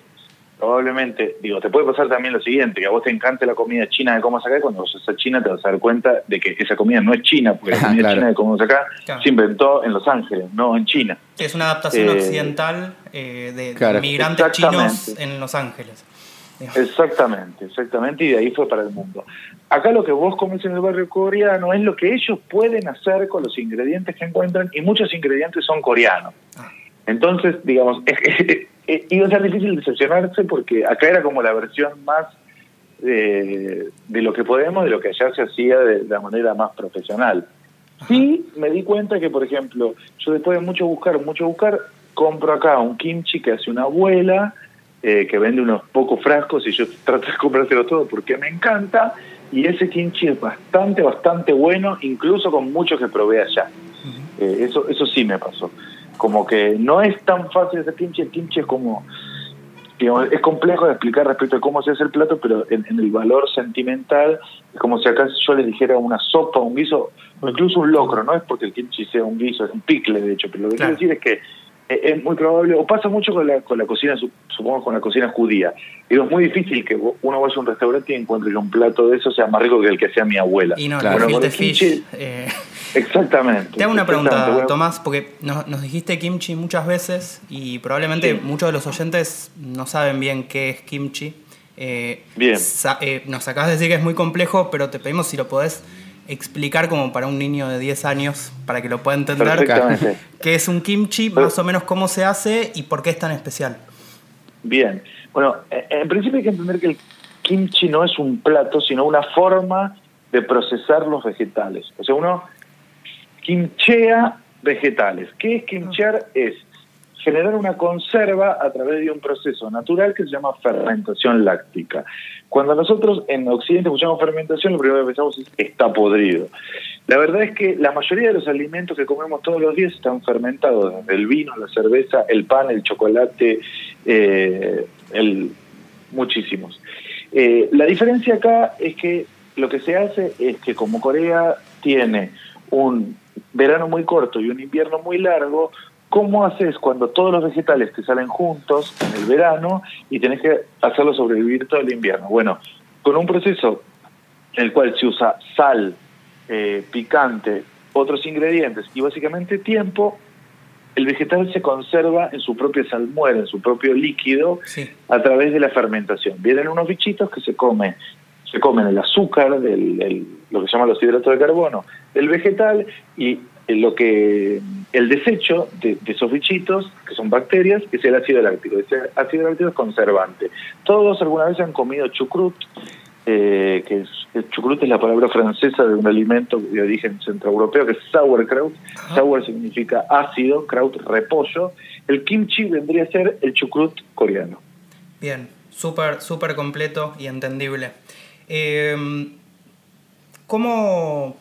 probablemente, digo, te puede pasar también lo siguiente, que a vos te encante la comida china de cómo acá, y cuando vas a China te vas a dar cuenta de que esa comida no es china, porque la comida china de cómo acá se inventó en Los Ángeles, no en China. Es una adaptación eh, occidental eh, de, migrantes chinos en Los Ángeles. Exactamente, exactamente, y de ahí fue para el mundo. Acá lo que vos comes en el barrio coreano es lo que ellos pueden hacer con los ingredientes que encuentran, y muchos ingredientes son coreanos. Ah. Entonces, digamos, <laughs> iba a ser difícil decepcionarse porque acá era como la versión más de, de lo que podemos, de lo que allá se hacía de, la manera más profesional. Sí, me di cuenta que, por ejemplo, yo después de mucho buscar, mucho buscar, compro acá un kimchi que hace una abuela, eh, que vende unos pocos frascos y yo trato de comprárselo todo porque me encanta. Y ese kimchi es bastante, bastante bueno, incluso con muchos que probé allá. Eh, eso, eso sí me pasó. Como que no es tan fácil ese kimchi, el kimchi es como digamos, es complejo de explicar respecto a cómo se hace el plato, pero en, en el valor sentimental es como si acá yo les dijera una sopa, un guiso, o incluso un locro, no es porque el kimchi sea un guiso, es un picle de hecho, pero lo que Claro. quiero decir es que es muy probable, o pasa mucho con la, con la cocina, su- supongo con la cocina judía. Digo, es muy difícil que uno vaya a un restaurante y encuentre que un plato de eso sea más rico que el que hacía mi abuela. Y no, Claro. el Bueno, fish. kimchi- eh, Exactamente. Te hago una pregunta, Bueno, Tomás, porque nos, nos dijiste kimchi muchas veces y probablemente Sí. muchos de los oyentes no saben bien qué es kimchi. Eh, Bien. eh, nos acabas de decir que es muy complejo, pero te pedimos si lo podés explicar como para un niño de 10 años, para que lo pueda entender. ¿Qué es un kimchi? Más o menos cómo se hace y por qué es tan especial. Bien. Bueno, eh, en principio hay que entender que el kimchi no es un plato, sino una forma de procesar los vegetales. O sea, uno kimchea vegetales. ¿Qué es kimchear? Es generar una conserva a través de un proceso natural que se llama fermentación láctica. Cuando nosotros en Occidente escuchamos fermentación, lo primero que pensamos es está podrido. La verdad es que la mayoría de los alimentos que comemos todos los días están fermentados, el vino, la cerveza, el pan, el chocolate, eh, el, muchísimos. Eh, la diferencia acá es que lo que se hace es que como Corea tiene un verano muy corto y un invierno muy largo, ¿cómo haces cuando todos los vegetales te salen juntos en el verano y tenés que hacerlo sobrevivir todo el invierno? Bueno, con un proceso en el cual se usa sal, eh, picante, otros ingredientes y básicamente tiempo, el vegetal se conserva en su propia salmuera, en su propio líquido, Sí. a través de la fermentación. Vienen unos bichitos que se comen, se comen el azúcar, del, el- lo que se llama los hidratos de carbono, del vegetal y lo que el desecho de, de esos bichitos, que son bacterias, es el ácido láctico. Ese ácido láctico es conservante. Todos alguna vez han comido chucrut, eh, que es, el chucrut es la palabra francesa de un alimento de origen centroeuropeo, que es sauerkraut. Sour significa ácido, kraut repollo. El kimchi vendría a ser el chucrut coreano. Bien, súper, súper completo y entendible. Eh, ¿Cómo,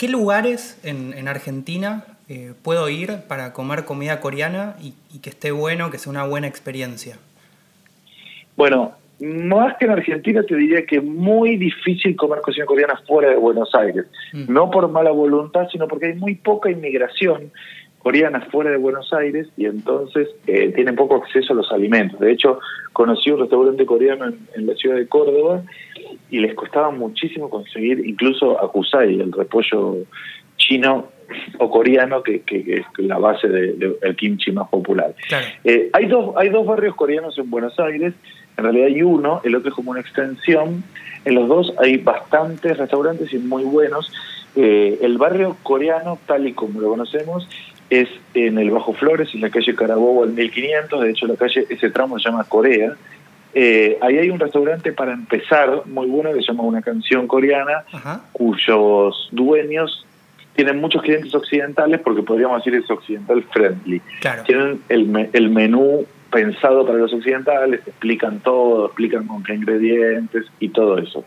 qué lugares en, en Argentina eh, puedo ir para comer comida coreana y, y que esté bueno, que sea una buena experiencia? Bueno, más que en Argentina te diría que es muy difícil comer cocina coreana fuera de Buenos Aires. Mm. No por mala voluntad, sino porque hay muy poca inmigración coreana fuera de Buenos Aires y entonces eh, tienen poco acceso a los alimentos. De hecho, conocí un restaurante coreano en, en la ciudad de Córdoba y les costaba muchísimo conseguir incluso akusai, el repollo chino o coreano, que, que- que es la base del de, el kimchi más popular. Claro. Eh, hay, dos, hay dos barrios coreanos en Buenos Aires, en realidad hay uno, el otro es como una extensión. En los dos hay bastantes restaurantes y muy buenos. Eh, el barrio coreano, tal y como lo conocemos, es en el Bajo Flores, en la calle Carabobo al 1500. De hecho, la calle, ese tramo se llama Corea. Eh, ahí hay un restaurante para empezar muy bueno que se llama Una Canción Coreana, Ajá. cuyos dueños tienen muchos clientes occidentales porque podríamos decir es occidental friendly. Claro. Tienen el, me- el menú pensado para los occidentales, explican todo, explican con qué ingredientes y todo eso.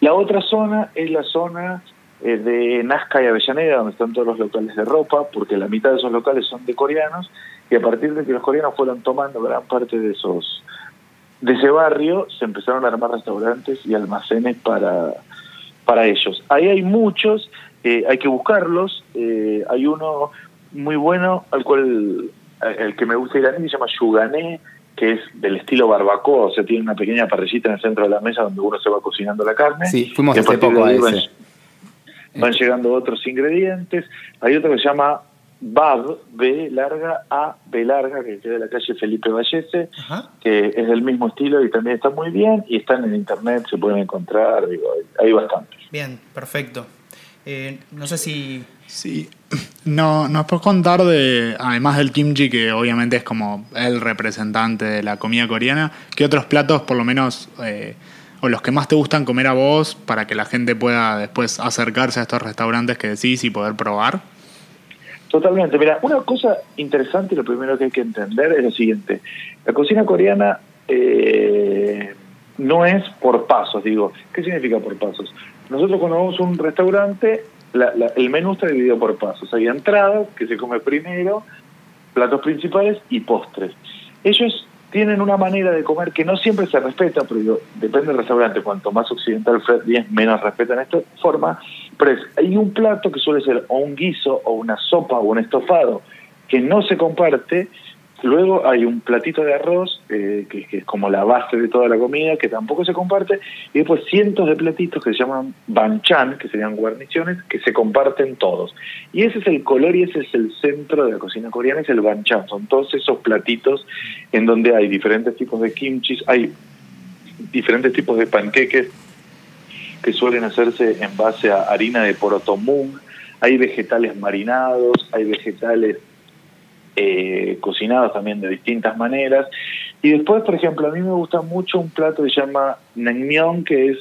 La otra zona es la zona eh, de Nazca y Avellaneda, donde están todos los locales de ropa, porque la mitad de esos locales son de coreanos, y a partir de que los coreanos fueron tomando gran parte de esos de ese barrio, se empezaron a armar restaurantes y almacenes para, para ellos. Ahí hay muchos, eh, hay que buscarlos. eh, hay uno muy bueno al cual el que me gusta ir a mí se llama Yugané, que es del estilo barbacoa, o sea, tiene una pequeña parrillita en el centro de la mesa donde uno se va cocinando la carne. Sí, fuimos hace poco a ese. Van llegando otros ingredientes. Hay otro que se llama BAB, B larga, A, B larga, que queda en la calle Felipe Vallese, Ajá. que es del mismo estilo y también está muy bien, y están en internet, se pueden encontrar, digo, hay, hay bastantes. Bien, perfecto. Eh, no sé si. Sí. <clears throat> No, nos puedes contar de, además del kimchi, que obviamente es como el representante de la comida coreana, ¿qué otros platos, por lo menos, eh, o los que más te gustan comer a vos para que la gente pueda después acercarse a estos restaurantes que decís y poder probar? Totalmente. Mira, una cosa interesante, lo primero que hay que entender es lo siguiente. La cocina coreana eh, no es por pasos, digo. ¿Qué significa por pasos? Nosotros cuando vamos a un restaurante, el menú está dividido por pasos. Hay entradas, que se come primero, platos principales y postres. Ellos tienen una manera de comer que no siempre se respeta, pero digo, depende del restaurante. Cuanto más occidental Fred es, menos respetan esta forma. Pero es- hay un plato que suele ser o un guiso, o una sopa, o un estofado, que no se comparte. Luego hay un platito de arroz, eh, que, es como la base de toda la comida, que tampoco se comparte. Y después cientos de platitos que se llaman banchan, que serían guarniciones, que se comparten todos. Y ese es el color y ese es el centro de la cocina coreana, es el banchan. Son todos esos platitos en donde hay diferentes tipos de kimchis, hay diferentes tipos de panqueques que suelen hacerse en base a harina de porotomung, hay vegetales marinados, hay vegetales eh, cocinados también de distintas maneras. Y después, por ejemplo, a mí me gusta mucho un plato que se llama naengmyeon, que es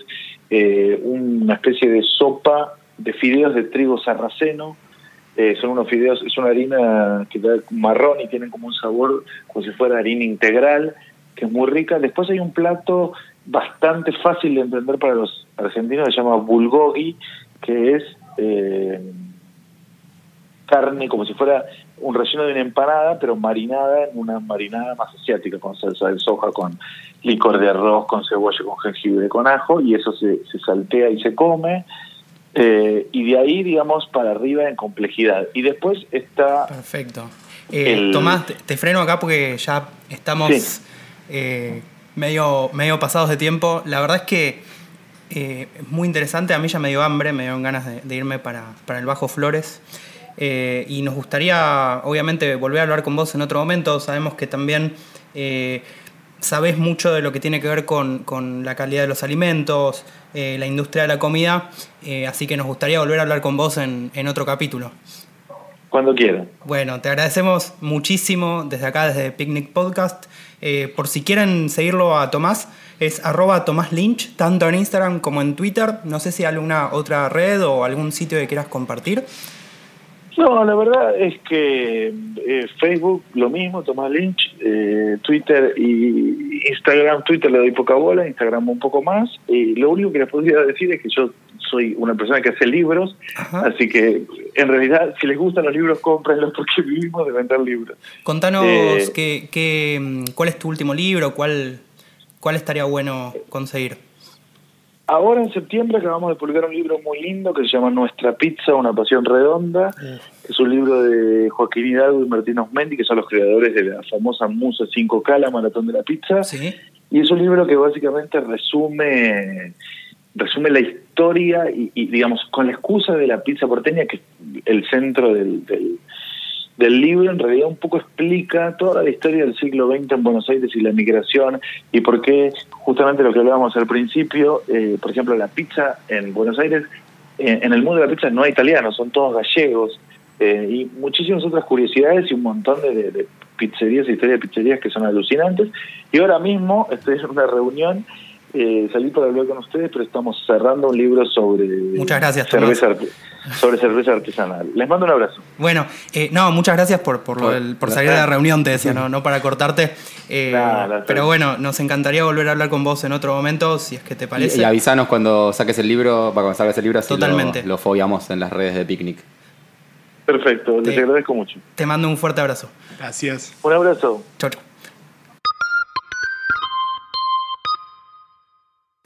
eh, una especie de sopa de fideos de trigo sarraceno. Eh, son unos fideos, es una harina que da marrón y tienen como un sabor como si fuera harina integral, que es muy rica. Después hay un plato bastante fácil de entender para los argentinos, que se llama bulgogi, que es eh, carne como si fuera un relleno de una empanada, pero marinada en una marinada más asiática, con salsa de soja, con licor de arroz, con cebolla, con jengibre, con ajo, y eso se, se saltea y se come. Eh, y de ahí, digamos, para arriba en complejidad. Y después está Perfecto. Eh, El- Tomás, te, te freno acá porque ya estamos Sí. eh, medio, medio pasados de tiempo. La verdad es que eh, es muy interesante. A mí ya me dio hambre, me dieron ganas de, de irme para, para el Bajo Flores. Eh, y nos gustaría, obviamente, volver a hablar con vos en otro momento. Sabemos que también eh, sabés mucho de lo que tiene que ver con, con la calidad de los alimentos, eh, la industria de la comida. eh, así que nos gustaría volver a hablar con vos en, en otro capítulo. cuando quieran. Bueno, te agradecemos muchísimo desde acá, desde Picnic Podcast. Eh, por si quieren seguirlo a Tomás, es arroba Tomás Lynch, tanto en Instagram como en Twitter. No sé si hay alguna otra red o algún sitio que quieras compartir. No, la verdad es que eh, Facebook lo mismo, Tomás Lynch, eh, Twitter y Instagram, Twitter le doy poca bola, Instagram un poco más. Y lo único que les podría decir es que yo soy una persona que hace libros, Ajá. así que en realidad si les gustan los libros, cómprenlos porque <laughs> vivimos de vender libros. Contanos Eh, qué- qué, mm, cuál es tu último libro, cuál, cuál estaría bueno conseguir. Ahora en septiembre acabamos de publicar un libro muy lindo que se llama Nuestra Pizza, una pasión redonda, que es un libro de Joaquín Hidalgo y Martín Osmendi, que son los creadores de la famosa Musa 5K, la Maratón de la Pizza. Sí. Y es un libro que básicamente resume resume la historia y, y, digamos, con la excusa de la pizza porteña, que es el centro del, del, del libro, en realidad un poco explica toda la historia del siglo XX en Buenos Aires y la migración y por qué justamente lo que hablábamos al principio, eh, por ejemplo, la pizza en Buenos Aires, en el mundo de la pizza no hay italianos, son todos gallegos eh, y muchísimas otras curiosidades y un montón de, de, de pizzerías, historias de pizzerías que son alucinantes. Y ahora mismo estoy en una reunión eh, salí para hablar con ustedes, pero estamos cerrando un libro sobre Muchas gracias, cerveza, sobre cerveza artesanal. Les mando un abrazo. Bueno, eh, no, muchas gracias por, por, lo del- por salir de la reunión, te decía, no, no para cortarte. <laughs> Eh, pero bueno, nos encantaría volver a hablar con vos en otro momento, si es que te Y, parece. y avisanos cuando saques el libro, para cuando salgas el libro, así Totalmente. lo, lo fobiamos en las redes de Picnic. Perfecto, les Sí. agradezco mucho. Te mando un fuerte abrazo. Gracias. Un abrazo. Chau, chau.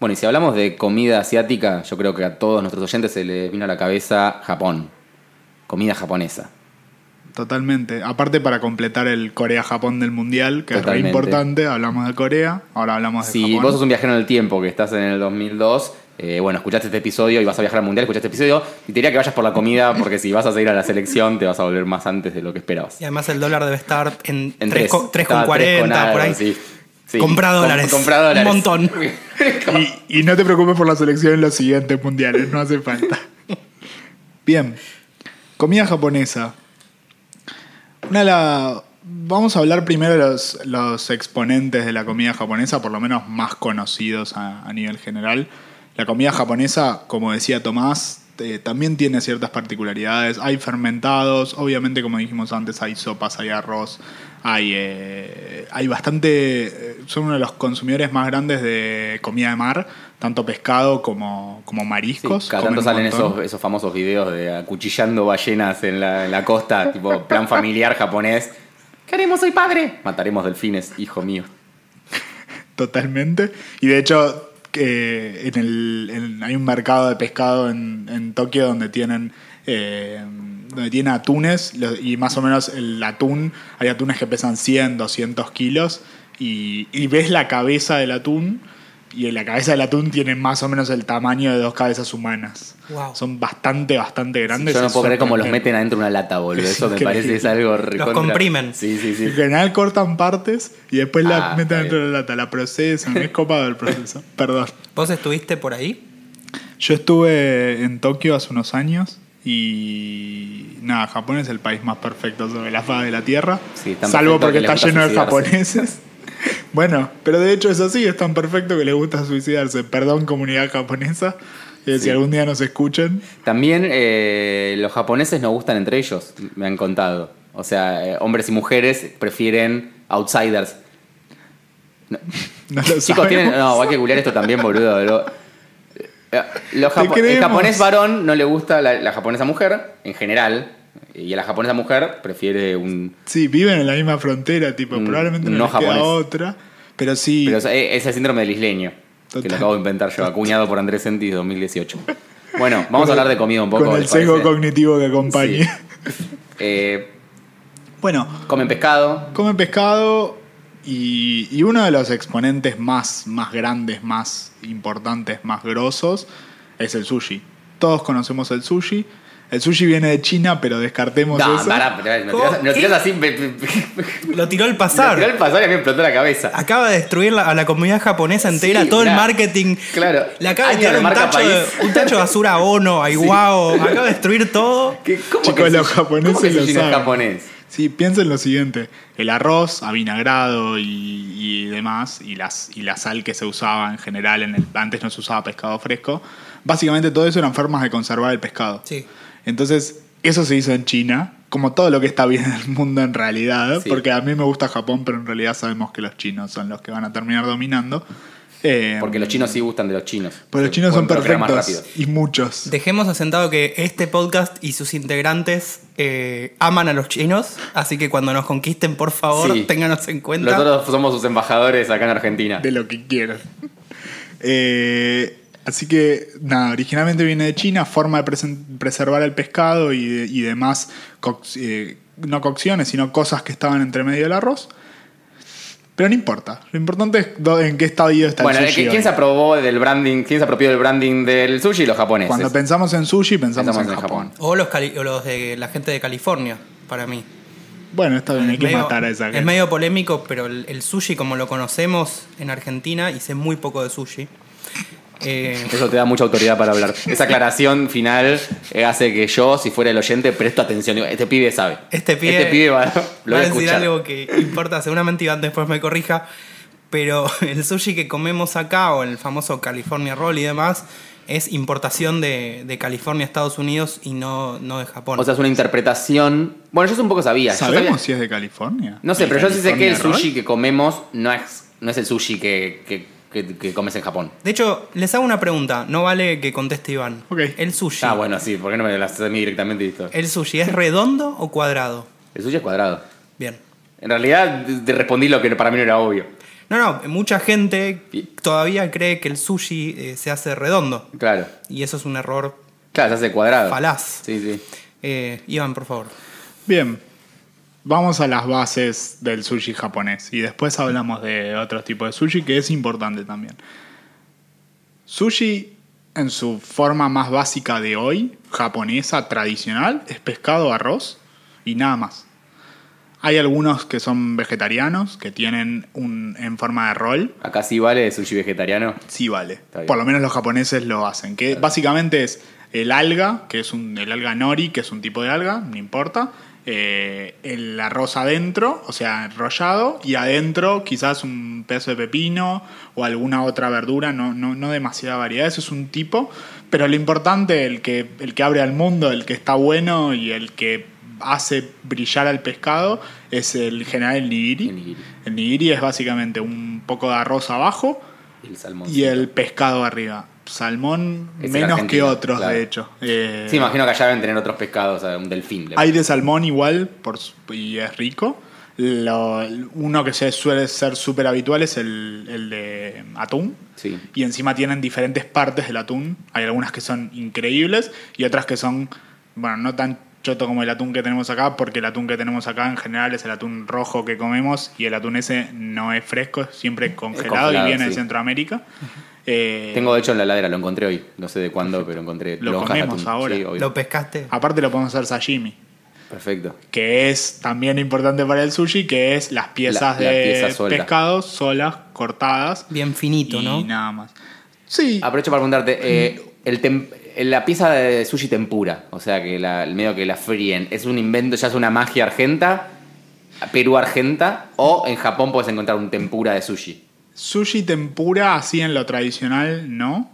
Bueno, y si hablamos de comida asiática, yo creo que a todos nuestros oyentes se les vino a la cabeza Japón. Comida japonesa. Totalmente. Aparte para completar el Corea-Japón del Mundial, que Totalmente. es re importante, hablamos de Corea, ahora hablamos de Si Japón. vos sos un viajero en el tiempo, que estás en el 2002, eh, bueno, escuchaste este episodio y vas a viajar al mundial, escuchaste este episodio, y te diría que vayas por la comida, porque si vas a seguir a la selección, te vas a volver más antes de lo que esperabas. Y además el dólar debe estar en, En 3 con- tres con Estaba tres 40, algo, por ahí. sí. Sí. Compra Com- dólares. compra dólares. Un montón. <laughs> Y, y no te preocupes por la selección en los siguientes mundiales, no hace falta. Bien, comida japonesa. Una de, la- Vamos a hablar primero de los, los exponentes de la comida japonesa, por lo menos más conocidos a, a nivel general. La comida japonesa, como decía Tomás, eh, también tiene ciertas particularidades. Hay fermentados, obviamente como dijimos antes, hay sopas, hay arroz, hay, eh, hay bastante... eh, Son uno de los consumidores más grandes de comida de mar, tanto pescado como, como Sí, mariscos. cada Comen tanto salen esos, esos famosos videos de acuchillando ballenas en la, en la costa, <laughs> tipo plan familiar japonés. ¿Qué haremos hoy, padre? Mataremos delfines, hijo mío. Totalmente. Y de hecho, en el, hay un mercado de pescado en, en Tokio donde tienen. eh, donde tiene atunes y más o menos el atún, hay atunes que pesan 100, 200 kilos y, y ves la cabeza del atún y la cabeza del atún tiene más o menos el tamaño de dos cabezas humanas. Wow. Son bastante, bastante grandes. Yo no puedo creer cómo los meten adentro de una lata, boludo. Es Eso me <laughs> parece es algo recontra- comprimen. Sí, sí, En sí. general cortan partes y después la Ah, meten dentro de la lata, la procesan, es copado el proceso. <laughs> Perdón. ¿Vos estuviste por ahí? Yo estuve en Tokio hace unos años y nada, Japón es el país más perfecto sobre la faz de la Tierra, Sí, salvo porque está lleno de japoneses. <laughs> bueno, pero de hecho es así, es tan perfecto que les gusta suicidarse. Perdón comunidad japonesa, eh, si algún día nos escuchan. También eh, los japoneses no gustan entre ellos, me han contado. O sea, eh, hombres y mujeres prefieren outsiders. No lo Chicos, tienen. No, hay que googlear esto también, boludo. Lo- eh, los japo- el japonés varón no le gusta la, la japonesa mujer, en general. Y a la japonesa mujer prefiere un. Sí, viven en la misma frontera, tipo, Mm, probablemente no, no les queda japonés. otra, pero sí. Pero es, es el síndrome del isleño. Que lo acabo de inventar yo, acuñado por Andrés Sentis 2018. Bueno, vamos a hablar de comida un poco. Con el ¿les sesgo cognitivo que acompañe. Sí. <laughs> Eh, Bueno, comen pescado. Comen pescado y, y uno de los exponentes más, más grandes, más importantes, más grosos es el sushi. Todos conocemos el sushi. El sushi viene de China, pero descartemos No, eso. tirás así. Me, me- me- Lo tiró al pasar. tiró el pasar y a mí me explotó la cabeza. Acaba de destruir la- a la comunidad japonesa entera, Sí, todo el marketing. claro. Le acaba de tirar un tacho, de, un tacho de basura a Ono, a <laughs> Iwao. Acaba de destruir todo. <laughs> ¿Qué- ¿Cómo Chicos, que los sushi- japoneses cómo que el lo sushi no es saben. japonés? Sí, piensen lo siguiente: el arroz avinagrado y, y demás, y, las, y la sal que se usaba en general, en el, antes no se usaba pescado fresco. Básicamente todo eso eran formas de conservar el pescado. Sí. Entonces, eso se hizo en China, como todo lo que está bien en el mundo en realidad, Sí. porque a mí me gusta Japón, pero en realidad sabemos que los chinos son los que van a terminar dominando. Eh, Porque los chinos sí gustan de los chinos. Porque los chinos son perfectos y muchos. Dejemos asentado que este podcast y sus integrantes eh, aman a los chinos, así que cuando nos conquisten, por favor, Sí. ténganos en cuenta. Nosotros somos sus embajadores acá en Argentina. de lo que quieran. Eh, así que, nada, originalmente viene de China, forma de presen- preservar el pescado y, de- y demás, eh, no cocciones, sino cosas que estaban entre medio del arroz. Pero no importa, lo importante es en qué estadio está Bueno, el sushi. ¿quién hoy. se aprobó del branding? ¿Quién se apropió del branding del sushi? Los japoneses. Cuando pensamos en sushi, pensamos, Pensamos en, en Japón. Japón. O los, cali- o los de la gente de California, para mí. Bueno, está bien, hay Es que medio- matar a esa gente. Es medio polémico, pero el, el sushi como lo conocemos en Argentina, y sé muy poco de sushi. Eh, Eso te da mucha autoridad para hablar. <laughs> Esa aclaración final eh, hace que yo, si fuera el oyente, presto atención. Digo, Este pibe sabe. Este pibe, Este pibe va, <laughs> lo va voy a decir algo que importa, seguramente Iván después me corrija, pero <laughs> el sushi que comemos acá, o el famoso California Roll y demás, es importación de, de California a Estados Unidos y no, no de Japón. O sea, es una interpretación. Bueno, yo eso un poco sabía. ¿Sabemos sabía- si es de California? No sé, ¿El pero yo sí sé que el sushi Roll? que comemos no es, no es el sushi que, que, que- que comes en Japón. de hecho, les hago una pregunta, no vale que conteste Iván. Ok. El sushi. Ah, bueno, sí, ¿por qué no me lo haces a mí directamente y listo? ¿El sushi es redondo o cuadrado? El sushi es cuadrado. Bien. En realidad, te respondí lo que para mí no era obvio. No, no, mucha gente todavía cree que el sushi eh, se hace redondo. Claro. Y eso es un error Claro, se hace cuadrado. falaz. Sí, sí. Eh, Iván, por favor. Bien, vamos a las bases del sushi japonés y después hablamos de otros tipos de sushi que es importante también. Sushi en su forma más básica de hoy, japonesa, tradicional, es pescado, arroz y nada más. Hay algunos que son vegetarianos, que tienen un en forma de rol. Acá sí vale sushi vegetariano. Sí vale. Por lo menos los japoneses lo hacen. Que básicamente es el alga, que es un, el alga nori, que es un tipo de alga, no importa. Eh, el arroz adentro, o sea, enrollado, y adentro quizás un pedazo de pepino o alguna otra verdura, no, no, no demasiada variedad, eso es un tipo, pero lo importante, el que, el que abre al mundo, el que está bueno y el que hace brillar al pescado es el general el nigiri. El nigiri. El nigiri es básicamente un poco de arroz abajo Y el salmón. y el pescado arriba. Salmón Es menos que otros, claro. de hecho. Eh, Sí, imagino que allá deben tener otros pescados, o sea, un delfín. hay de salmón igual por, y es rico. Lo- uno que se suele ser súper habitual es el, el de atún. Sí. Y encima tienen diferentes partes del atún. Hay algunas que son increíbles y otras que son, bueno, no tan choto como el atún que tenemos acá, porque el atún que tenemos acá en general es el atún rojo que comemos y el atún ese no es fresco, es siempre congelado, congelado, y viene de. Centroamérica. Eh, Tengo de hecho en la heladera, lo encontré hoy. No sé de cuándo, pero encontré Lo lonjas comemos atún. ahora. Sí. ¿Lo pescaste? Aparte lo podemos hacer sashimi. Perfecto. que es también importante para el sushi, que es las piezas La- la de pieza pescado solas, cortadas. Bien finito, y ¿no? nada más. Sí, Aprovecho para preguntarte, eh, el tem- la pieza de sushi tempura, o sea, que la, el medio que la fríen, ¿es un invento, ya es una magia argenta, Perú argenta, o en Japón puedes encontrar un tempura de sushi? Sushi tempura así en lo tradicional, no.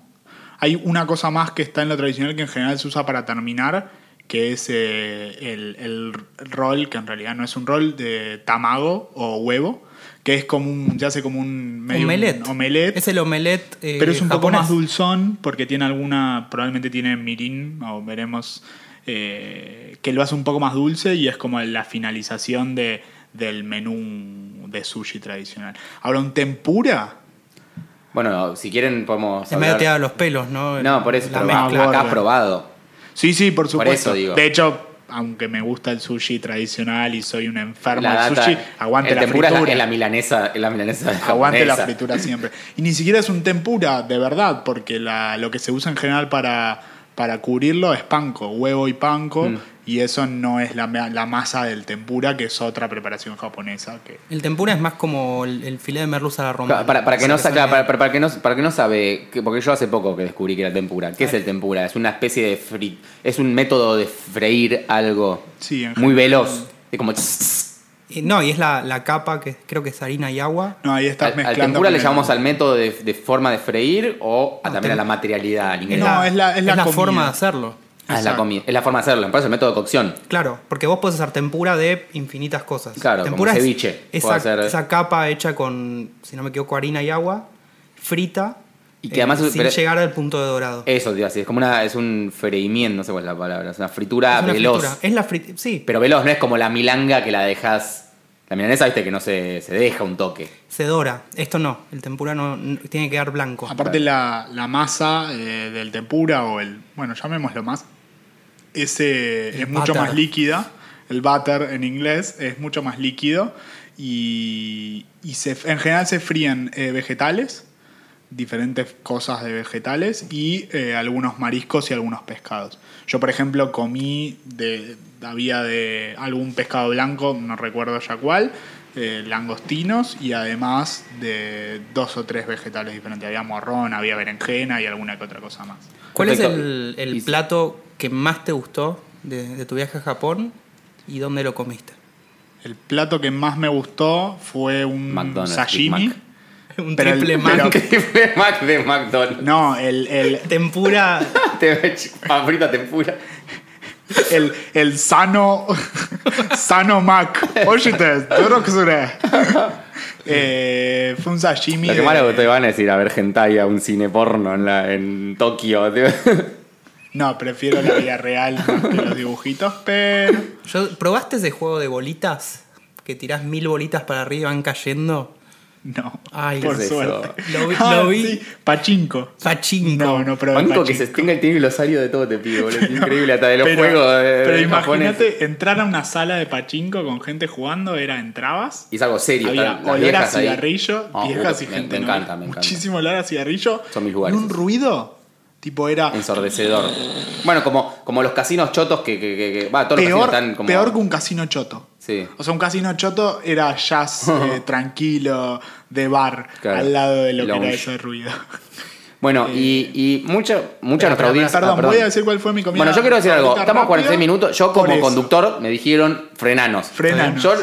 Hay una cosa más que está en lo tradicional que en general se usa para terminar, que es eh, el, el rol, que en realidad no es un rol, de tamago o huevo, que es como un, ya sé, como un medio Omelette. un omelette. Es el omelette. eh, Pero es un poco más dulzón porque tiene alguna, probablemente tiene mirin o veremos eh, que lo hace un poco más dulce y es como la finalización de, del menú de sushi tradicional. Ahora, un tempura, Bueno, si quieren podemos Es medio hablar- tirado a los pelos, ¿no? No, por eso, La mezcla. acá has probado. sí, sí, por supuesto. eso digo. De hecho, aunque me gusta el sushi tradicional y soy un enfermo La del sushi, aguante el la tempura es la- fritura. es la milanesa, es la milanesa Aguante la fritura siempre. Y ni siquiera es un tempura de verdad, porque la- lo que se usa en general para, para cubrirlo es panko, huevo y panko, Mm. y eso no es la, la masa del tempura, que es otra preparación japonesa. Que, El tempura es más como el, el filete de merluza a la romana. Para, para, para que no, O sea, sa- claro, para, para- para que no, para que no sabe, que- porque yo hace poco que descubrí que era tempura. ¿Qué es el tempura? Es una especie de fri- es un método de freír algo Sí, en muy veloz. Es como tss, tss. Y no, y es la, la capa que creo que es harina y agua. no, ahí estás al, al mezclando. tempura con le llamamos al método de, de forma de freír o a No, también a la materialidad Es alimentaria. No, es la- es la comida. forma de hacerlo. Ah, es la es la forma de hacerlo, por eso el método de cocción. Claro, porque vos podés hacer tempura de infinitas cosas. Claro, tempura como es ceviche. Esa, hacer- esa capa hecha con, si no me equivoco, harina y agua, frita. Y que además- sin pero- llegar al punto de dorado. Eso, te iba a decir, es como una, es un freimiento, no sé cuál es la palabra, es una fritura es una veloz. fritura. Es la fritura. Sí, Pero veloz, no es como la milanga que la dejas. La milanesa, viste, que no se, se deja un toque. se dora. Esto no. El tempura no, no- tiene que quedar blanco. Aparte la, la masa eh, del tempura o el, bueno, llamémoslo más, ese El es mucho butter. más líquida, el butter en inglés es mucho más líquido y, y se, en general se fríen eh, vegetales, diferentes cosas de vegetales y eh, algunos mariscos y algunos pescados. Yo, por ejemplo, comí de, había de algún pescado blanco, no recuerdo ya cuál, eh, langostinos y además de dos o tres vegetales diferentes. Había morrón, había berenjena y alguna que otra cosa más. ¿Cuál es el, el plato que más te gustó de, de tu viaje a Japón y dónde lo comiste? El plato que más me gustó fue un McDonald's, sashimi. <laughs> Un Pero el- triple pero- Mac. Triple <laughs> Mac de McDonald's. No, el, el, <laughs> Tempura. Te frita tempura. el, el sano sano Mac. Oshite, dorokuzure. Eh, fue un sashimi. Lo que de- más le gustó Iván es ir a ver hentai a un cine porno en, la, en Tokio. No, prefiero la vida real que los dibujitos, pero. Yo- ¿Probaste ese juego de bolitas? Que tirás mil bolitas para arriba y van cayendo. <laughs> No, Ay, por suerte. Lo vi- <laughs> Ah, lo vi. sí, Pachinko. Pachinko. No, no probé Banco que se pachinko. tenga el glosario de todo te pido, boludo. Es <laughs> increíble, hasta de los Pero, juegos de, pero de imagínate, entrar a una sala de pachinko con gente jugando, era entrabas. Y es algo serio. Había olor a ahí. cigarrillo, viejas y me- gente. Me ¿no? encanta, me encanta. Muchísimo olor a cigarrillo. Son mis lugares Y un ruido, tipo era Ensordecedor. Bueno, como, como los casinos chotos que. que, que- que- va, todos los peor, casinos están como. peor que un casino choto. Sí. O sea, un casino choto era jazz <laughs> eh, tranquilo, de bar, Claro. al lado de lo que era ese ruido. <laughs> Bueno, y, y mucha, mucha de nuestra audiencia. Perdón, ah, perdón. voy a decir cuál fue mi comida. Bueno, yo quiero decir algo. Estamos rápido. 46 minutos. Yo, como eso. conductor, me dijeron frenanos. Frenanos. Yo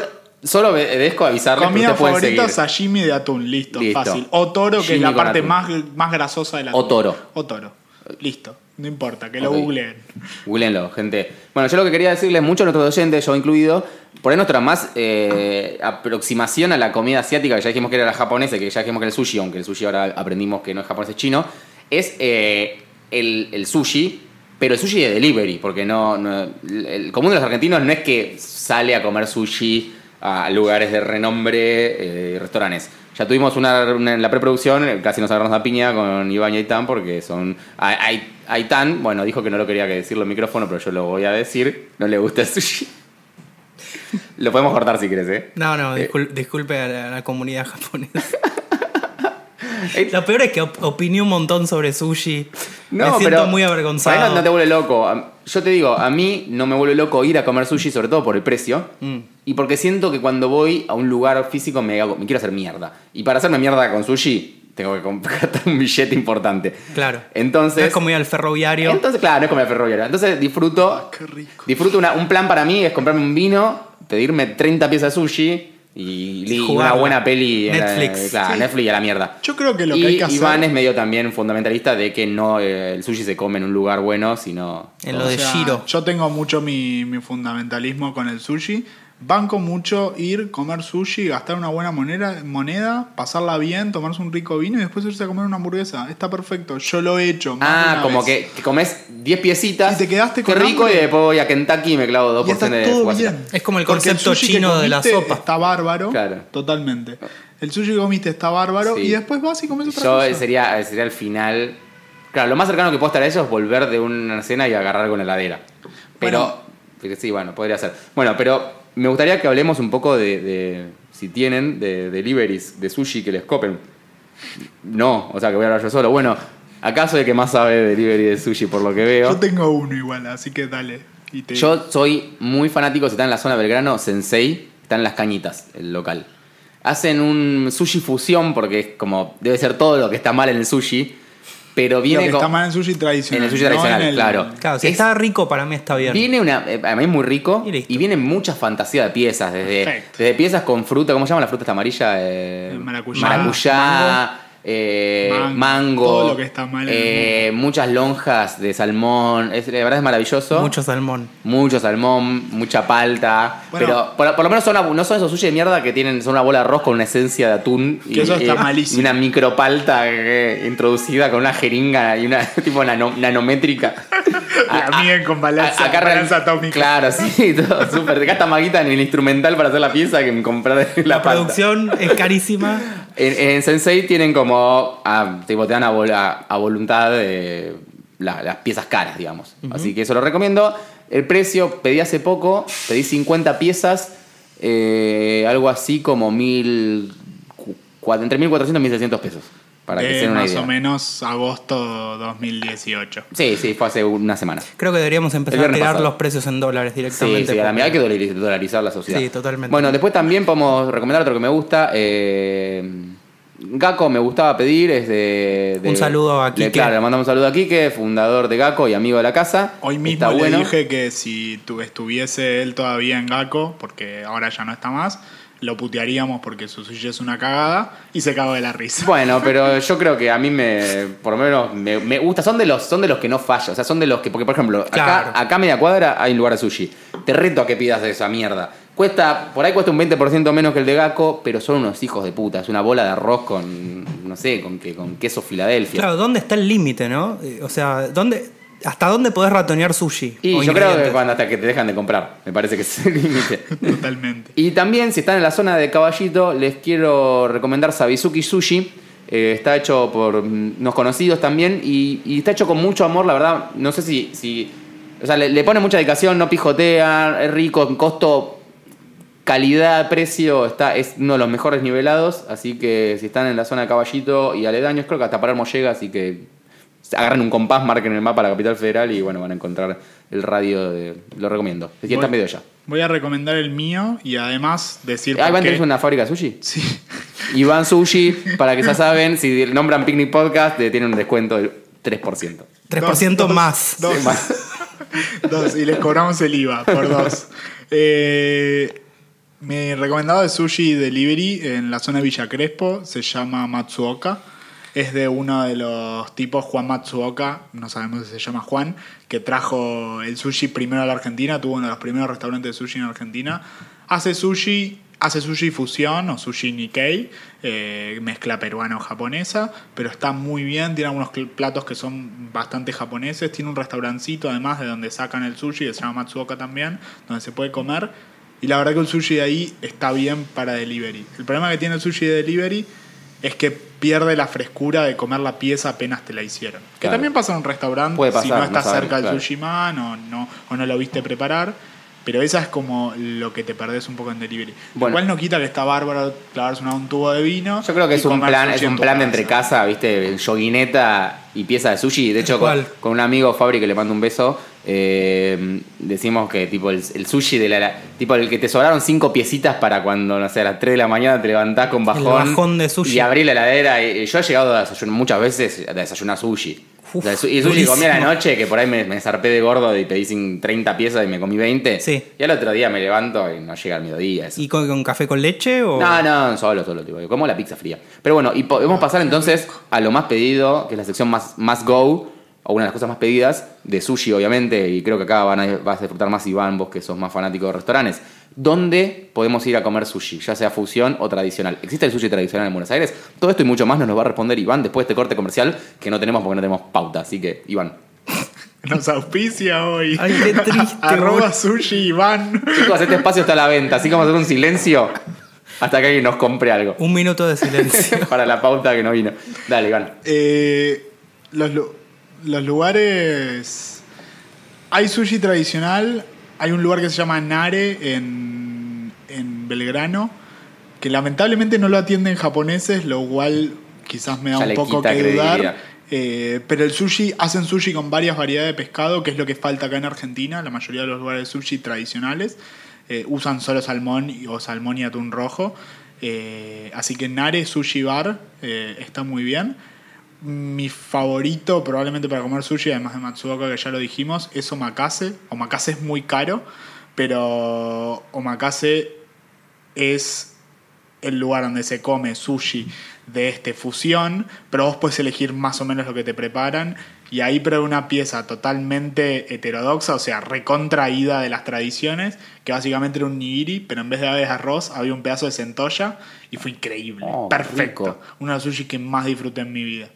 solo obedezco a avisarles que Comida pueden favorita, sashimi de atún. Listo, Listo. fácil. O toro, que es la parte atún. más, más grasosa del atún. O toro. O toro. Listo. No importa, que lo Ok. googleen. Googleenlo, gente. Bueno, yo lo que quería decirles, mucho a nuestros oyentes, yo incluido, por ahí nuestra más eh, aproximación a la comida asiática, que ya dijimos que era la japonesa, que ya dijimos que era el sushi, aunque el sushi ahora aprendimos que no es japonés, es chino, es eh, el, el sushi, pero el sushi de delivery, porque no, no- el común de los argentinos no es que sale a comer sushi a lugares de renombre, eh, restaurantes. Ya tuvimos una, una- en la preproducción, eh, casi nos agarramos la piña con Iván y Aitán, porque son. A- Ai- Aitán, bueno, dijo que no lo quería que decirlo en micrófono, pero yo lo voy a decir. No le gusta el sushi. <laughs> lo podemos cortar si quieres, ¿eh? No, no, Eh, discul- disculpe a la, a la comunidad japonesa. <laughs> Lo peor es que op- opiné un montón sobre sushi. me No, siento pero muy avergonzado. No, no te vuelve loco. Yo te digo, a mí no me vuelve loco ir a comer sushi, sobre todo por el precio. Mm. Y porque siento que cuando voy a un lugar físico me, hago- me quiero hacer mierda. Y para hacerme mierda con sushi, tengo que comprar <laughs> un billete importante. Claro. Entonces. No es como ir al ferroviario. Entonces, claro, no es como la ferroviaria. Entonces disfruto. Qué rico. Disfruto una- un plan para mí es comprarme un vino, pedirme 30 piezas de sushi y, y una buena peli en la- Netflix. claro, Sí. Netflix y a la mierda. Yo creo que lo y que hay que hacer. Iván es medio también fundamentalista de que no eh, el sushi se come en un lugar bueno, sino. En lo de Shiro. Yo tengo mucho mi, mi fundamentalismo con el sushi. Banco mucho ir, comer sushi, gastar una buena moneda, moneda, pasarla bien, tomarse un rico vino y después irse a comer una hamburguesa. Está perfecto. Yo lo he hecho. más de Ah, una como vez. que, que comes 10 piecitas. Y te quedaste Qué con rico hambre. y después voy a Kentucky y me clavo dos Y porciones de todo fugaceta. bien. Es como el concepto chino de la sopa. Está bárbaro. Claro. Totalmente. El sushi que comiste está bárbaro Sí. y después vas y comes otra Yo cosa. sería, sería el final. Claro, lo más cercano que puedo estar a eso es volver de una cena y agarrar con la heladera. Pero, sí, bueno, podría ser. Bueno, pero me gustaría que hablemos un poco de, de- si tienen, de deliveries de sushi que les copen. No, o sea que voy a hablar yo solo. Bueno, acá soy el que más sabe de delivery de sushi por lo que veo. Yo tengo uno igual, así que dale. Y te- Yo soy muy fanático, si están en la zona de Belgrano, Sensei, están en las cañitas, el local. Hacen un sushi fusión, porque es como, debe ser todo lo que está mal en el sushi, pero lo viene que con- está mal en sushi tradicional. en el sushi no tradicional, el- claro. Claro, si Es- está rico, para mí está bien. Viene una, eh, a mí es muy rico Y y viene mucha fantasía de piezas, desde, desde piezas con fruta, ¿cómo se llama la fruta esta amarilla? Eh, maracuyá. maracuyá, eh, Mango, mango, todo lo que está mal en el eh, muchas lonjas de salmón, es, la verdad es maravilloso. Mucho salmón. Mucho salmón, mucha palta. Bueno. pero por, por lo menos son una- no son esos sushi de mierda que tienen son una bola de arroz con una esencia de atún. Que eso está malísimo. Y una micropalta eh, introducida con una jeringa y una <laughs> tipo nano- nanométrica. <laughs> La con balanza- acá balanza atómica. Claro, sí, <laughs> todo súper. Gasta maguita en el instrumental para hacer la pieza que comprar la, La palta. producción es carísima. En, en Sensei tienen como. ah, tipo, te dan a, vol- a- a voluntad de la- las piezas caras, digamos. Así que eso lo recomiendo. El precio, pedí hace poco, pedí 50 piezas, eh, algo así como mil, entre 1.400 y 1.600 pesos. Para que de se den una más idea. o menos agosto 2018. Sí, sí, fue hace una semana. Creo que deberíamos empezar a tirar pasado. los precios en dólares Sí, directamente. sí, la porque- hay que dolari- dolarizar la sociedad. Sí, totalmente. Bueno, después también podemos recomendar otro que me gusta. Eh, Gaco me gustaba pedir, es de... de- Un saludo a le- Quique. Claro, le mandamos un saludo a Quique, fundador de Gaco y amigo de la casa. Hoy mismo Está le bueno. dije que si tu- estuviese él todavía en Gaco, porque ahora ya no está más, lo putearíamos porque su sushi es una cagada y se cagó de la risa. Bueno, <laughs> pero yo creo que a mí me, por lo menos, me, me gusta. Son de los, son de los que no fallan. O sea, son de los que, porque por ejemplo, Claro. acá, acá a media cuadra hay un lugar de sushi. Te reto a que pidas esa mierda. Cuesta, por ahí cuesta un 20% menos que el de Gaco, pero son unos hijos de puta. Es una bola de arroz con, no sé, con, que, con queso Filadelfia. Claro, ¿dónde está el límite, no? Eh, O sea, ¿dónde, ¿hasta dónde podés ratonear sushi? Y yo creo que cuando hasta que te dejan de comprar, me parece que es el límite. <laughs> Totalmente. Y también, si están en la zona de Caballito, les quiero recomendar Sabizuki Sushi. Eh, está hecho por mm, unos conocidos también y, y está hecho con mucho amor, la verdad. No sé si. si o sea, le, le pone mucha dedicación, no pijotea, es rico, en costo, calidad, precio, está, es uno de los mejores nivelados. Así que si están en la zona de Caballito y aledaños, creo que hasta Palermo llega, así que agarren un compás, marquen el mapa a la capital federal y bueno, van a encontrar el radio. De, lo recomiendo. Si están Voy- medio ya. Voy a recomendar el mío y además decir ¿Ahí por van tenés una fábrica de sushi? Sí. <laughs> Iván Sushi, para que ya saben, si nombran Picnic Podcast, tienen un descuento del 3%. 3% Dos, dos, más. Dos. <laughs> Dos, y les cobramos el IVA por dos. Eh, mi recomendado de sushi delivery en la zona de Villa Crespo se llama Matsuoka. Es de uno de los tipos, Juan Matsuoka, no sabemos si se llama Juan, que trajo el sushi primero a la Argentina, tuvo uno de los primeros restaurantes de sushi en Argentina. Hace sushi, hace sushi fusión o sushi Nikkei, eh, mezcla peruano-japonesa, pero está muy bien, tiene algunos platos que son bastante japoneses, tiene un restaurancito además de donde sacan el sushi, que se llama Matsuoka también, donde se puede comer. Y la verdad que el sushi de ahí está bien para delivery. El problema que tiene el sushi de delivery es que pierde la frescura de comer la pieza apenas te la hicieron. Que también pasa en un restaurante Puede si no estás no cerca del claro. sushi man o no, o no lo viste preparar. Pero esa es como lo que te perdés un poco en delivery. Bueno. Igual no quita que está bárbaro clavarse una- un tubo de vino. Yo creo que es un plan, es un plan de entre casa, viste, yoguineta y pieza de sushi. De hecho, con, con un amigo Fabri que le mando un beso, eh, decimos que tipo el, el sushi de la, la- tipo el que te sobraron cinco piecitas para cuando, no sé, a las 3 de la mañana te levantás con bajón. bajón de sushi. Y abrí la heladera. Y, y yo he llegado a desayunar muchas veces a desayunar sushi. Uf, O sea, y sushi comí a la noche, que por ahí me, me zarpé de gordo y pedí sin 30 piezas y me comí 20. Sí. Y al otro día me levanto y no llega al mediodía. eso. ¿Y con, con café con leche o...? No, no, solo, solo, tipo, como la pizza fría. Pero bueno, y podemos pasar entonces a lo más pedido, que es la sección más, más go, o una de las cosas más pedidas, de sushi, obviamente, y creo que acá van a, vas a disfrutar más Iván, vos que sos más fanático de restaurantes. ¿Dónde podemos ir a comer sushi, ya sea fusión o tradicional? ¿Existe el sushi tradicional en Buenos Aires? Todo esto y mucho más nos lo va a responder Iván después de este corte comercial que no tenemos porque no tenemos pauta. Así que, Iván. <laughs> Nos auspicia hoy. Ay, qué triste, <laughs> Arroba sushi Iván. Chicos, este espacio está a la venta, así que vamos a hacer un silencio hasta que alguien nos compre algo. Un minuto de silencio. <laughs> Para la pauta que no vino. Dale, Iván. Eh, los, los lugares. Hay sushi tradicional. Hay un lugar que se llama Nare en, en Belgrano. Que lamentablemente no lo atienden japoneses, lo cual quizás me da Ya un poco que credibilidad. dudar. Eh, pero el sushi, hacen sushi con varias variedades de pescado, que es lo que falta acá en Argentina. La mayoría de los lugares de sushi tradicionales eh, usan solo salmón o salmón y atún rojo. Eh, así que Nare Sushi Bar eh, está muy bien. Mi favorito probablemente para comer sushi, además de Matsuoka, que ya lo dijimos, es Omakase. Omakase es muy caro, pero Omakase es el lugar donde se come sushi de este fusión, pero vos puedes elegir más o menos lo que te preparan. Y ahí probé una pieza totalmente heterodoxa, o sea, recontraída de las tradiciones, que básicamente era un nigiri, pero en vez de haber arroz había un pedazo de centolla y fue increíble, Oh, perfecto. Uno de los sushi que más disfruté en mi vida.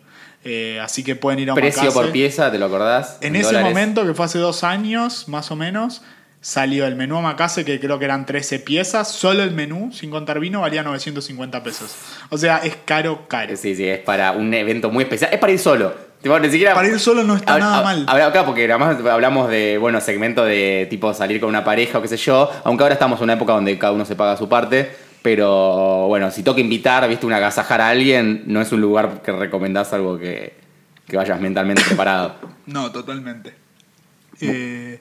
Eh, así que pueden ir a Precio Omakase. por pieza, ¿te lo acordás? En ese dólares. momento, que fue hace dos años, más o menos, salió el menú Omakase, que creo que eran 13 piezas. Solo el menú, sin contar vino, valía 950 pesos. O sea, es caro, caro. Sí, sí, es para un evento muy especial. Es para ir solo. Tipo, ni siquiera... Para ir solo no está A- nada a- mal. A ver, acá, porque además hablamos de, bueno, segmento de tipo salir con una pareja o qué sé yo. Aunque ahora estamos en una época donde cada uno se paga su parte. Pero bueno, si toca invitar, viste, una agasajar a alguien, no es un lugar que recomendás algo que, que vayas mentalmente preparado. <coughs> No, totalmente. Eh,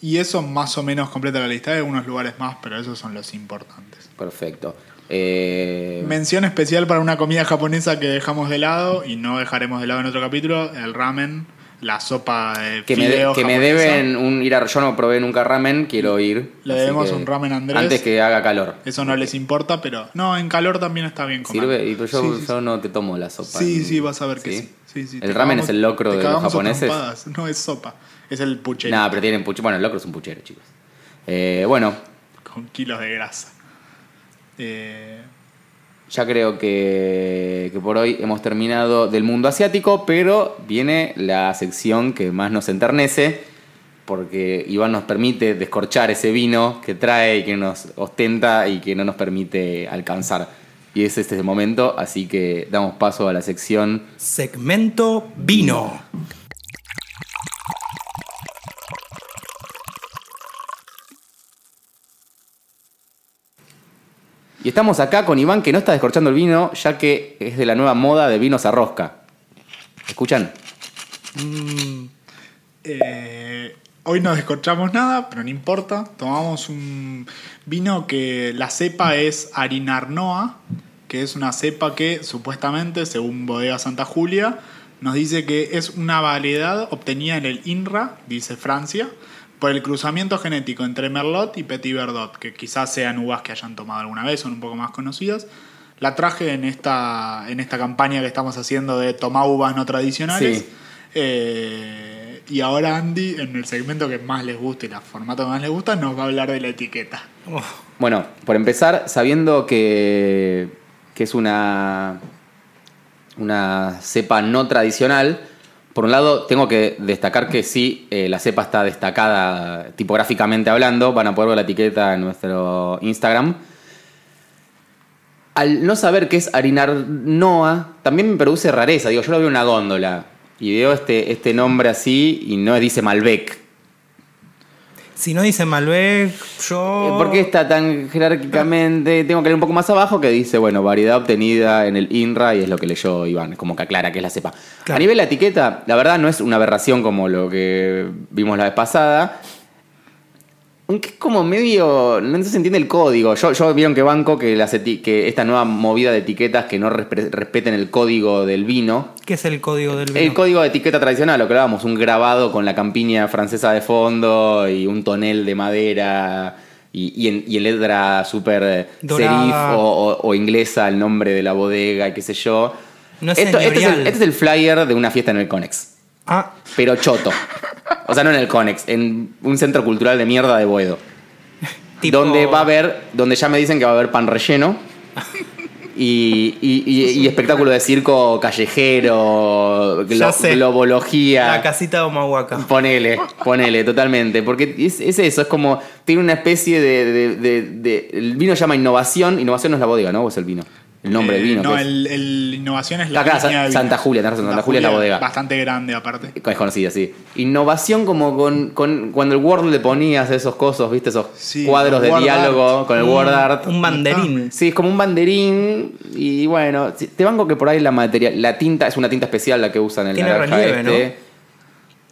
y eso más o menos completa la lista. Hay algunos lugares más, pero esos son los importantes. Perfecto. Eh, Mención especial para una comida japonesa que dejamos de lado y no dejaremos de lado en otro capítulo, el ramen, la sopa de que me, de- que me deben un ir a, yo no probé nunca ramen, quiero ir. Le debemos un ramen a Andrés. Antes que haga calor. Eso no les importa, pero no, en calor también está bien comer. ¿Sirve? Y pues yo, Sí, sí, yo no te tomo la sopa. Sí, sí, vas a ver que sí. Sí, sí, el ramen cagamos- es el locro de los japoneses. No es sopa, es el puchero Nada, pero tienen puchero. Bueno, el locro es un puchero, chicos. Eh, bueno, con kilos de grasa. Eh, ya creo que, que por hoy hemos terminado del mundo asiático, pero viene la sección que más nos enternece, porque Iván nos permite descorchar ese vino que trae y que nos ostenta y que no nos permite alcanzar. Y es este momento, así que damos paso a la sección Segmento vino. Y estamos acá con Iván que no está descorchando el vino, ya que es de la nueva moda de vinos a rosca. ¿Escuchan? eh, hoy no descorchamos nada, pero no importa. Tomamos un vino que la cepa es Arinarnoa, que es una cepa que supuestamente, según Bodega Santa Julia, nos dice que es una variedad obtenida en el INRA, dice Francia, por el cruzamiento genético entre Merlot y Petit Verdot, que quizás sean uvas que hayan tomado alguna vez, son un poco más conocidas. La traje en esta, en esta campaña que estamos haciendo de tomar uvas no tradicionales. Sí. Eh, y ahora Andy, en el segmento que más les gusta y el formato que más les gusta, nos va a hablar de la etiqueta. Bueno, por empezar, sabiendo que, que es una, una cepa no tradicional, por un lado tengo que destacar que sí, eh, la cepa está destacada tipográficamente hablando, van a poder ver la etiqueta en nuestro Instagram. Al no saber qué es Harinarnoa, también me produce rareza. Digo, yo lo veo una góndola y veo este, este nombre así y no dice Malbec. Si no dice Malbec, yo. Eh, ¿Por qué está tan jerárquicamente? <laughs> Tengo que leer un poco más abajo que dice, bueno, variedad obtenida en el INRA y es lo que leyó Iván, como que aclara que es la cepa. Claro. A nivel de la etiqueta, la verdad no es una aberración como lo que vimos la vez pasada. Aunque es como medio. No se entiende el código. Yo, yo vieron que banco que, las eti- que esta nueva movida de etiquetas que no respeten el código del vino. ¿Qué es el código del vino? El código de etiqueta tradicional, lo que hablábamos, un grabado con la campiña francesa de fondo y un tonel de madera y, y en, y en letra súper eh, serif o, o- o inglesa el nombre de la bodega y qué sé yo. No es Esto- este, es el, señorial. este es el flyer de una fiesta en el Conex, Ah, pero choto. O sea, no en el Conex, en un centro cultural de mierda de Boedo. <laughs> tipo. Donde va a haber, donde ya me dicen que va a haber pan relleno. <laughs> Y, y- y- y espectáculo de circo callejero, <laughs> Ya glo- sé. globología. La casita de Omahuaca. Ponele, ponele, totalmente. Porque es, es eso, es como. Tiene una especie de, de- de- de- El vino se llama innovación. Innovación no es la bodega, ¿no? ¿O es el vino? El nombre del Eh, vino. No, ¿qué es? el, el innovación es la Acá, línea vino. Santa Julia, tenés razón, Santa Julia es la bodega. Bastante grande aparte. Es conocida, sí. Innovación como con, con- cuando el Word le ponías esos cosos, ¿viste? Esos Sí, cuadros de diálogo Art. con el Un- Word Art. Un banderín. Sí, es como un banderín y bueno, te banco que por ahí la material, la tinta es una tinta especial la que usan en el Tiene relieve, este.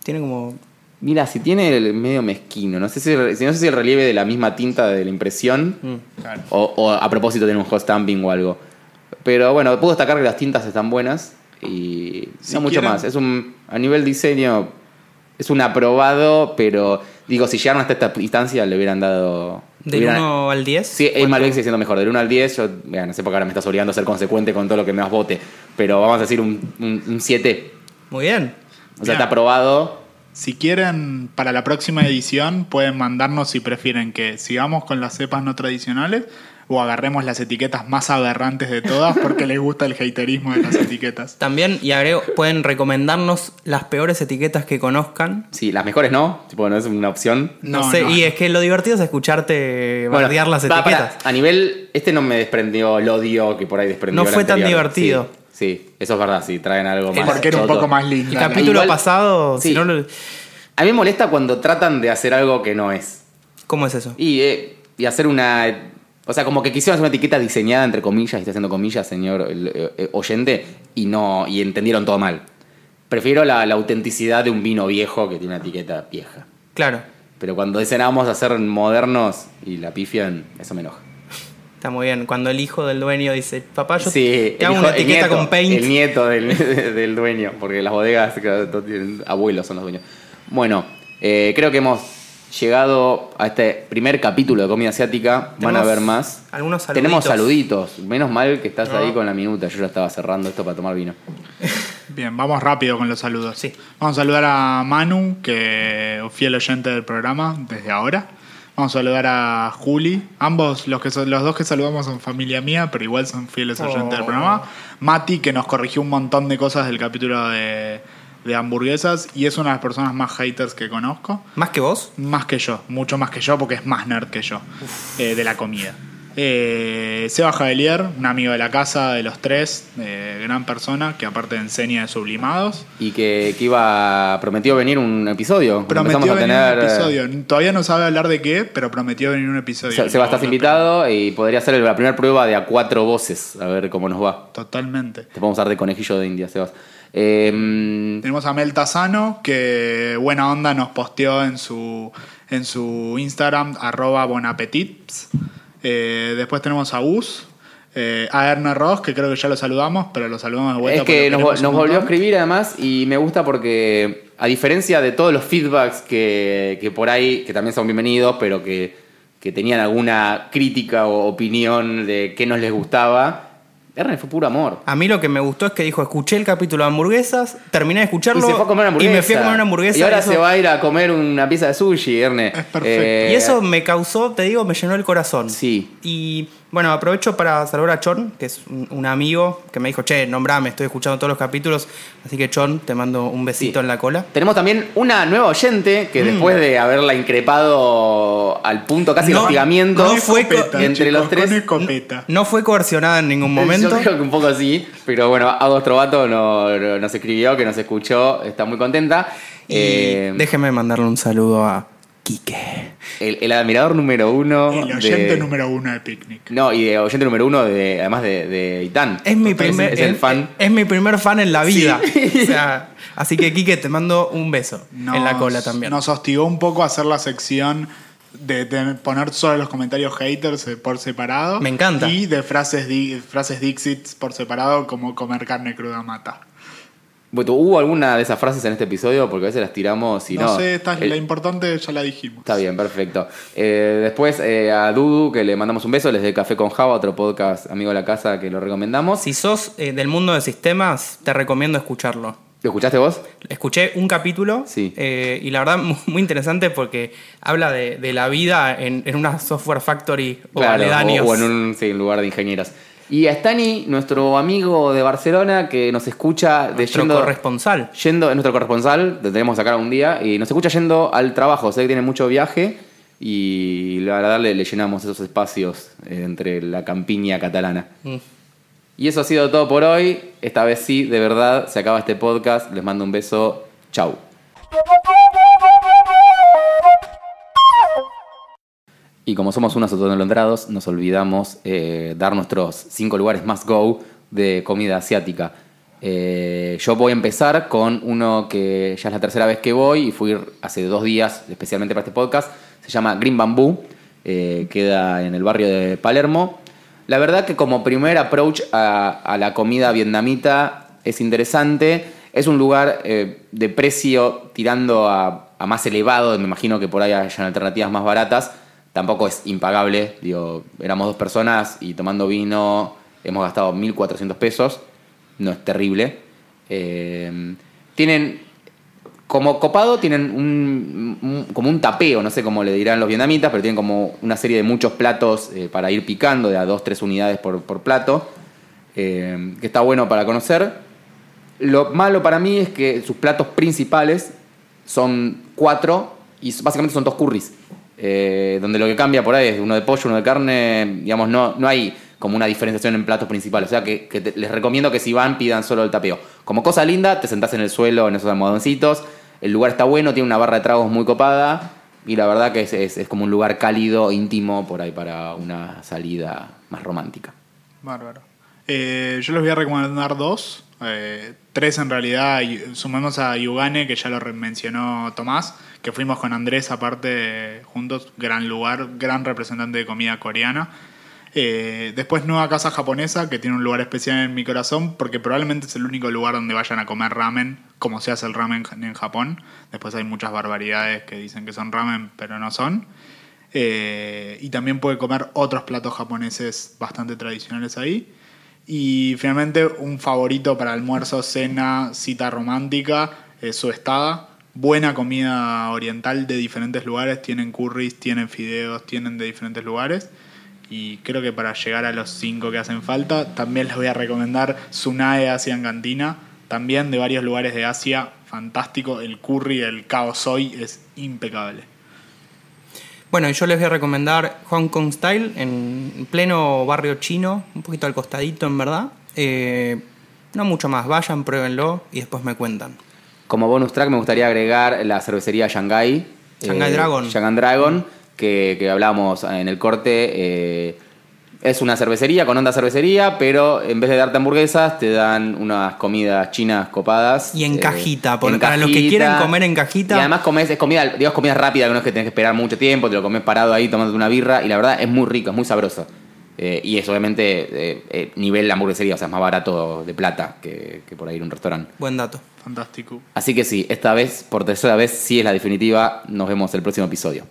Tiene como. Mira, si tiene el medio mezquino, no sé si, si- no sé si el relieve de la misma tinta de la impresión mm. Claro. o, o a propósito tiene un hot stamping o algo. Pero bueno, puedo destacar que las tintas están buenas y Si no mucho quieren- más. Es un a nivel diseño es un aprobado, pero digo, si llegaron hasta esta instancia le hubieran dado Del hubieran- 1 al 10. Sí, el. Malbec sigue siendo mejor. Del 1 al 10, yo, bueno, no sé por qué ahora me estás obligando a ser consecuente con todo lo que me das vote. Pero vamos a decir un, un, un 7. Muy bien. O sea, Bien. está aprobado. Si quieren, para la próxima edición, pueden mandarnos si prefieren que sigamos con las cepas no tradicionales o agarremos las etiquetas más aberrantes de todas porque les gusta el haterismo de las etiquetas. También, y agrego, pueden recomendarnos las peores etiquetas que conozcan. Sí, las mejores no. Tipo, no es una opción. No, No, sé, no. y es que lo divertido es escucharte Bueno, bardear las para- etiquetas. a nivel. Este no me desprendió el odio que por ahí desprendió. No el fue tan divertido. Sí, sí, eso es verdad. Sí, traen algo más. Porque era un poco más El linda. capítulo Igual- pasado, Sí. si no lo- A mí me molesta cuando tratan de hacer algo que no es. ¿cómo es eso? Y, eh, y hacer una. O sea, como que quisieron hacer una etiqueta diseñada, entre comillas, y estoy haciendo comillas, señor el, eh, eh, oyente, y no y entendieron todo mal. Prefiero la, la autenticidad de un vino viejo que tiene una etiqueta vieja. Claro, Pero cuando dicen "Ah, vamos a ser modernos y la pifian, eso me enoja. está muy bien. Cuando el hijo del dueño dice, papá, yo Sí, te hago una etiqueta nieto- con paint. El nieto del, <laughs> del dueño, porque las bodegas abuelos son los dueños. Bueno, eh, creo que hemos llegado a este primer capítulo de comida asiática. Van a ver más. algunos saluditos. Tenemos saluditos. Menos mal que estás No. ahí con la minuta. Yo ya estaba cerrando esto para tomar vino. Bien, vamos rápido con los saludos. Sí. Vamos a saludar a Manu, que es fiel oyente del programa desde ahora. Vamos a saludar a Juli. Ambos, los, que los dos que saludamos son familia mía, pero igual son fieles oyentes del Oh. programa. Mati, que nos corrigió un montón de cosas del capítulo de, de hamburguesas y es una de las personas más haters que conozco. ¿Más que vos? Más que yo, mucho más que yo, porque es más nerd que yo eh, de la comida. Eh, Seba Javelier, un amigo de la casa de los tres, eh, gran persona, que aparte enseña de sublimados. Y que, que iba. Prometió venir un episodio. Prometió a venir tener. un episodio. Todavía no sabe hablar de qué, pero prometió venir un episodio. Se, Seba, estás invitado y podría ser la primera prueba de a cuatro voces. A ver cómo nos va. Totalmente. Te podemos dar de conejillo de India, Sebas. Eh, Tenemos a Mel Tazano, que buena onda nos posteó en su, en su Instagram, arroba bonapetits. Eh, después tenemos a Us, Eh, a Erna Ross, que creo que ya lo saludamos, pero lo saludamos de vuelta. Es que nos, nos volvió a escribir además y me gusta porque, a diferencia de todos los feedbacks que, que por ahí, que también son bienvenidos, pero que, que tenían alguna crítica o opinión de qué nos les gustaba, Erne fue puro amor. A mí lo que me gustó es que dijo, escuché el capítulo de hamburguesas, terminé de Y escucharlo se fue a comer hamburguesa. y me fui a comer una hamburguesa. Y ahora eso- se va a ir a comer una pieza de sushi, Erne. Es perfecto. Eh, Y eso me causó, te digo, me llenó el corazón. Sí. Y bueno, aprovecho para saludar a Chon, que es un, un amigo que me dijo, che, nombrame, estoy escuchando todos los capítulos. Así que Chon, te mando un besito Sí. en la cola. Tenemos también una nueva oyente que después de haberla increpado al punto casi de No, hostigamiento no fue Escopeta, entre chicos, los tres. Escopeta. No fue coercionada en ningún momento. Yo creo que un poco así, pero bueno, Agos Trovato no- no- nos escribió, que nos escuchó, está muy contenta. Y Eh, déjeme mandarle un saludo a Quique. el, el admirador número uno. El oyente de- número uno de Picnic. No, y de oyente número uno, de, además de, de Itán. Es mi, primer, es, el es- fan. es mi primer fan en la vida. Sí. <laughs> O sea, así que Quique, te mando un beso en la cola también. Nos hostigó un poco hacer la sección de, de poner solo los comentarios haters eh, por separado. Me encanta. Y de frases, di- frases Dixits por separado, como comer carne cruda mata. ¿Hubo alguna de esas frases en este episodio? Porque a veces las tiramos y no. no, sé, esta es El- la importante ya la dijimos. Está bien, perfecto. Eh, después eh, a Dudu, que le mandamos un beso, les de Café con Java, otro podcast amigo de la casa que lo recomendamos. Si sos eh, del mundo de sistemas, te recomiendo escucharlo. ¿Lo escuchaste vos? Escuché un capítulo Sí. eh, y la verdad <laughs> mu- muy interesante porque habla de, de la vida en, en una software factory o aledaños. o, o en un sí, lugar de ingenieros. Y a Stani, nuestro amigo de Barcelona, que nos escucha de Nuestro yendo, corresponsal. yendo, es nuestro corresponsal, lo tenemos que sacar un día, y nos escucha yendo al trabajo, sé que tiene mucho viaje, y la verdad le, le llenamos esos espacios eh, entre la campiña catalana. Mm. Y eso ha sido todo por hoy. Esta vez sí, de verdad, se acaba este podcast. Les mando un beso. Chau. Y como somos unos autonombrados, nos olvidamos eh, dar nuestros cinco lugares más go de comida asiática. Eh, yo voy a empezar con uno que ya es la tercera vez que voy y fui hace dos días especialmente para este podcast. Se llama Green Bamboo. eh, queda en el barrio de Palermo. La verdad que como primer approach a, la comida vietnamita es interesante. Es un lugar de precio tirando a, a más elevado. Me imagino que por ahí hayan alternativas más baratas. Tampoco es impagable. Digo, éramos dos personas y tomando vino hemos gastado 1.400 pesos. No es terrible. Eh, tienen como copado tienen un, como un tapeo, no sé cómo le dirán los vietnamitas, pero tienen como una serie de muchos platos eh, para ir picando, de a dos, tres unidades por, por plato, eh, que está bueno para conocer. Lo malo para mí es que sus platos principales son cuatro y básicamente son dos curries, eh, donde lo que cambia por ahí es uno de pollo, uno de carne, digamos, no, no hay como una diferenciación en platos principales. O sea que, les recomiendo que si van pidan solo el tapeo. Como cosa linda, te sentás en el suelo en esos almohadoncitos, el lugar está bueno, tiene una barra de tragos muy copada y la verdad que es, es- es como un lugar cálido, íntimo, por ahí para una salida más romántica. Bárbaro. Eh, yo les voy a recomendar dos. Eh, tres en realidad. Sumemos a Yugane, que ya lo mencionó Tomás, que fuimos con Andrés aparte juntos. Gran lugar, gran representante de comida coreana. Eh, después Nueva Casa Japonesa, que tiene un lugar especial en mi corazón, porque probablemente es el único lugar donde vayan a comer ramen, como se hace el ramen en Japón. Después hay muchas barbaridades que dicen que son ramen, pero no son. Eh, y también puede comer otros platos japoneses bastante tradicionales ahí. Y finalmente un favorito para almuerzo, cena, cita romántica, es su estada. Buena comida oriental de diferentes lugares, tienen curries, tienen fideos, tienen de diferentes lugares. Y creo que para llegar a los cinco que hacen falta, también les voy a recomendar Sunae Asian Cantina, también de varios lugares de Asia, fantástico. El curry, el kao soy es impecable. Bueno, y yo les voy a recomendar Hong Kong Style en pleno barrio chino, un poquito al costadito en verdad. Eh, no mucho más, vayan, pruébenlo y después me cuentan. Como bonus track me gustaría agregar la cervecería Shanghai. Shanghai Dragon. Shanghai Dragon, que, que hablamos en el corte. eh, es una cervecería con onda cervecería, pero en vez de darte hamburguesas, te dan unas comidas chinas copadas. Y en eh, cajita, porque en para los que quieran comer en cajita- Y además comes, es comida, digamos, comida rápida, que no es que tenés que esperar mucho tiempo, te lo comes parado ahí tomándote una birra, y la verdad es muy rico, es muy sabroso. Eh, y es obviamente eh, eh, nivel hamburguesería, o sea, es más barato de plata que, que por ahí ir a un restaurante. Buen dato. Fantástico. Así que sí, esta vez, por tercera vez, sí es la definitiva. Nos vemos el próximo episodio.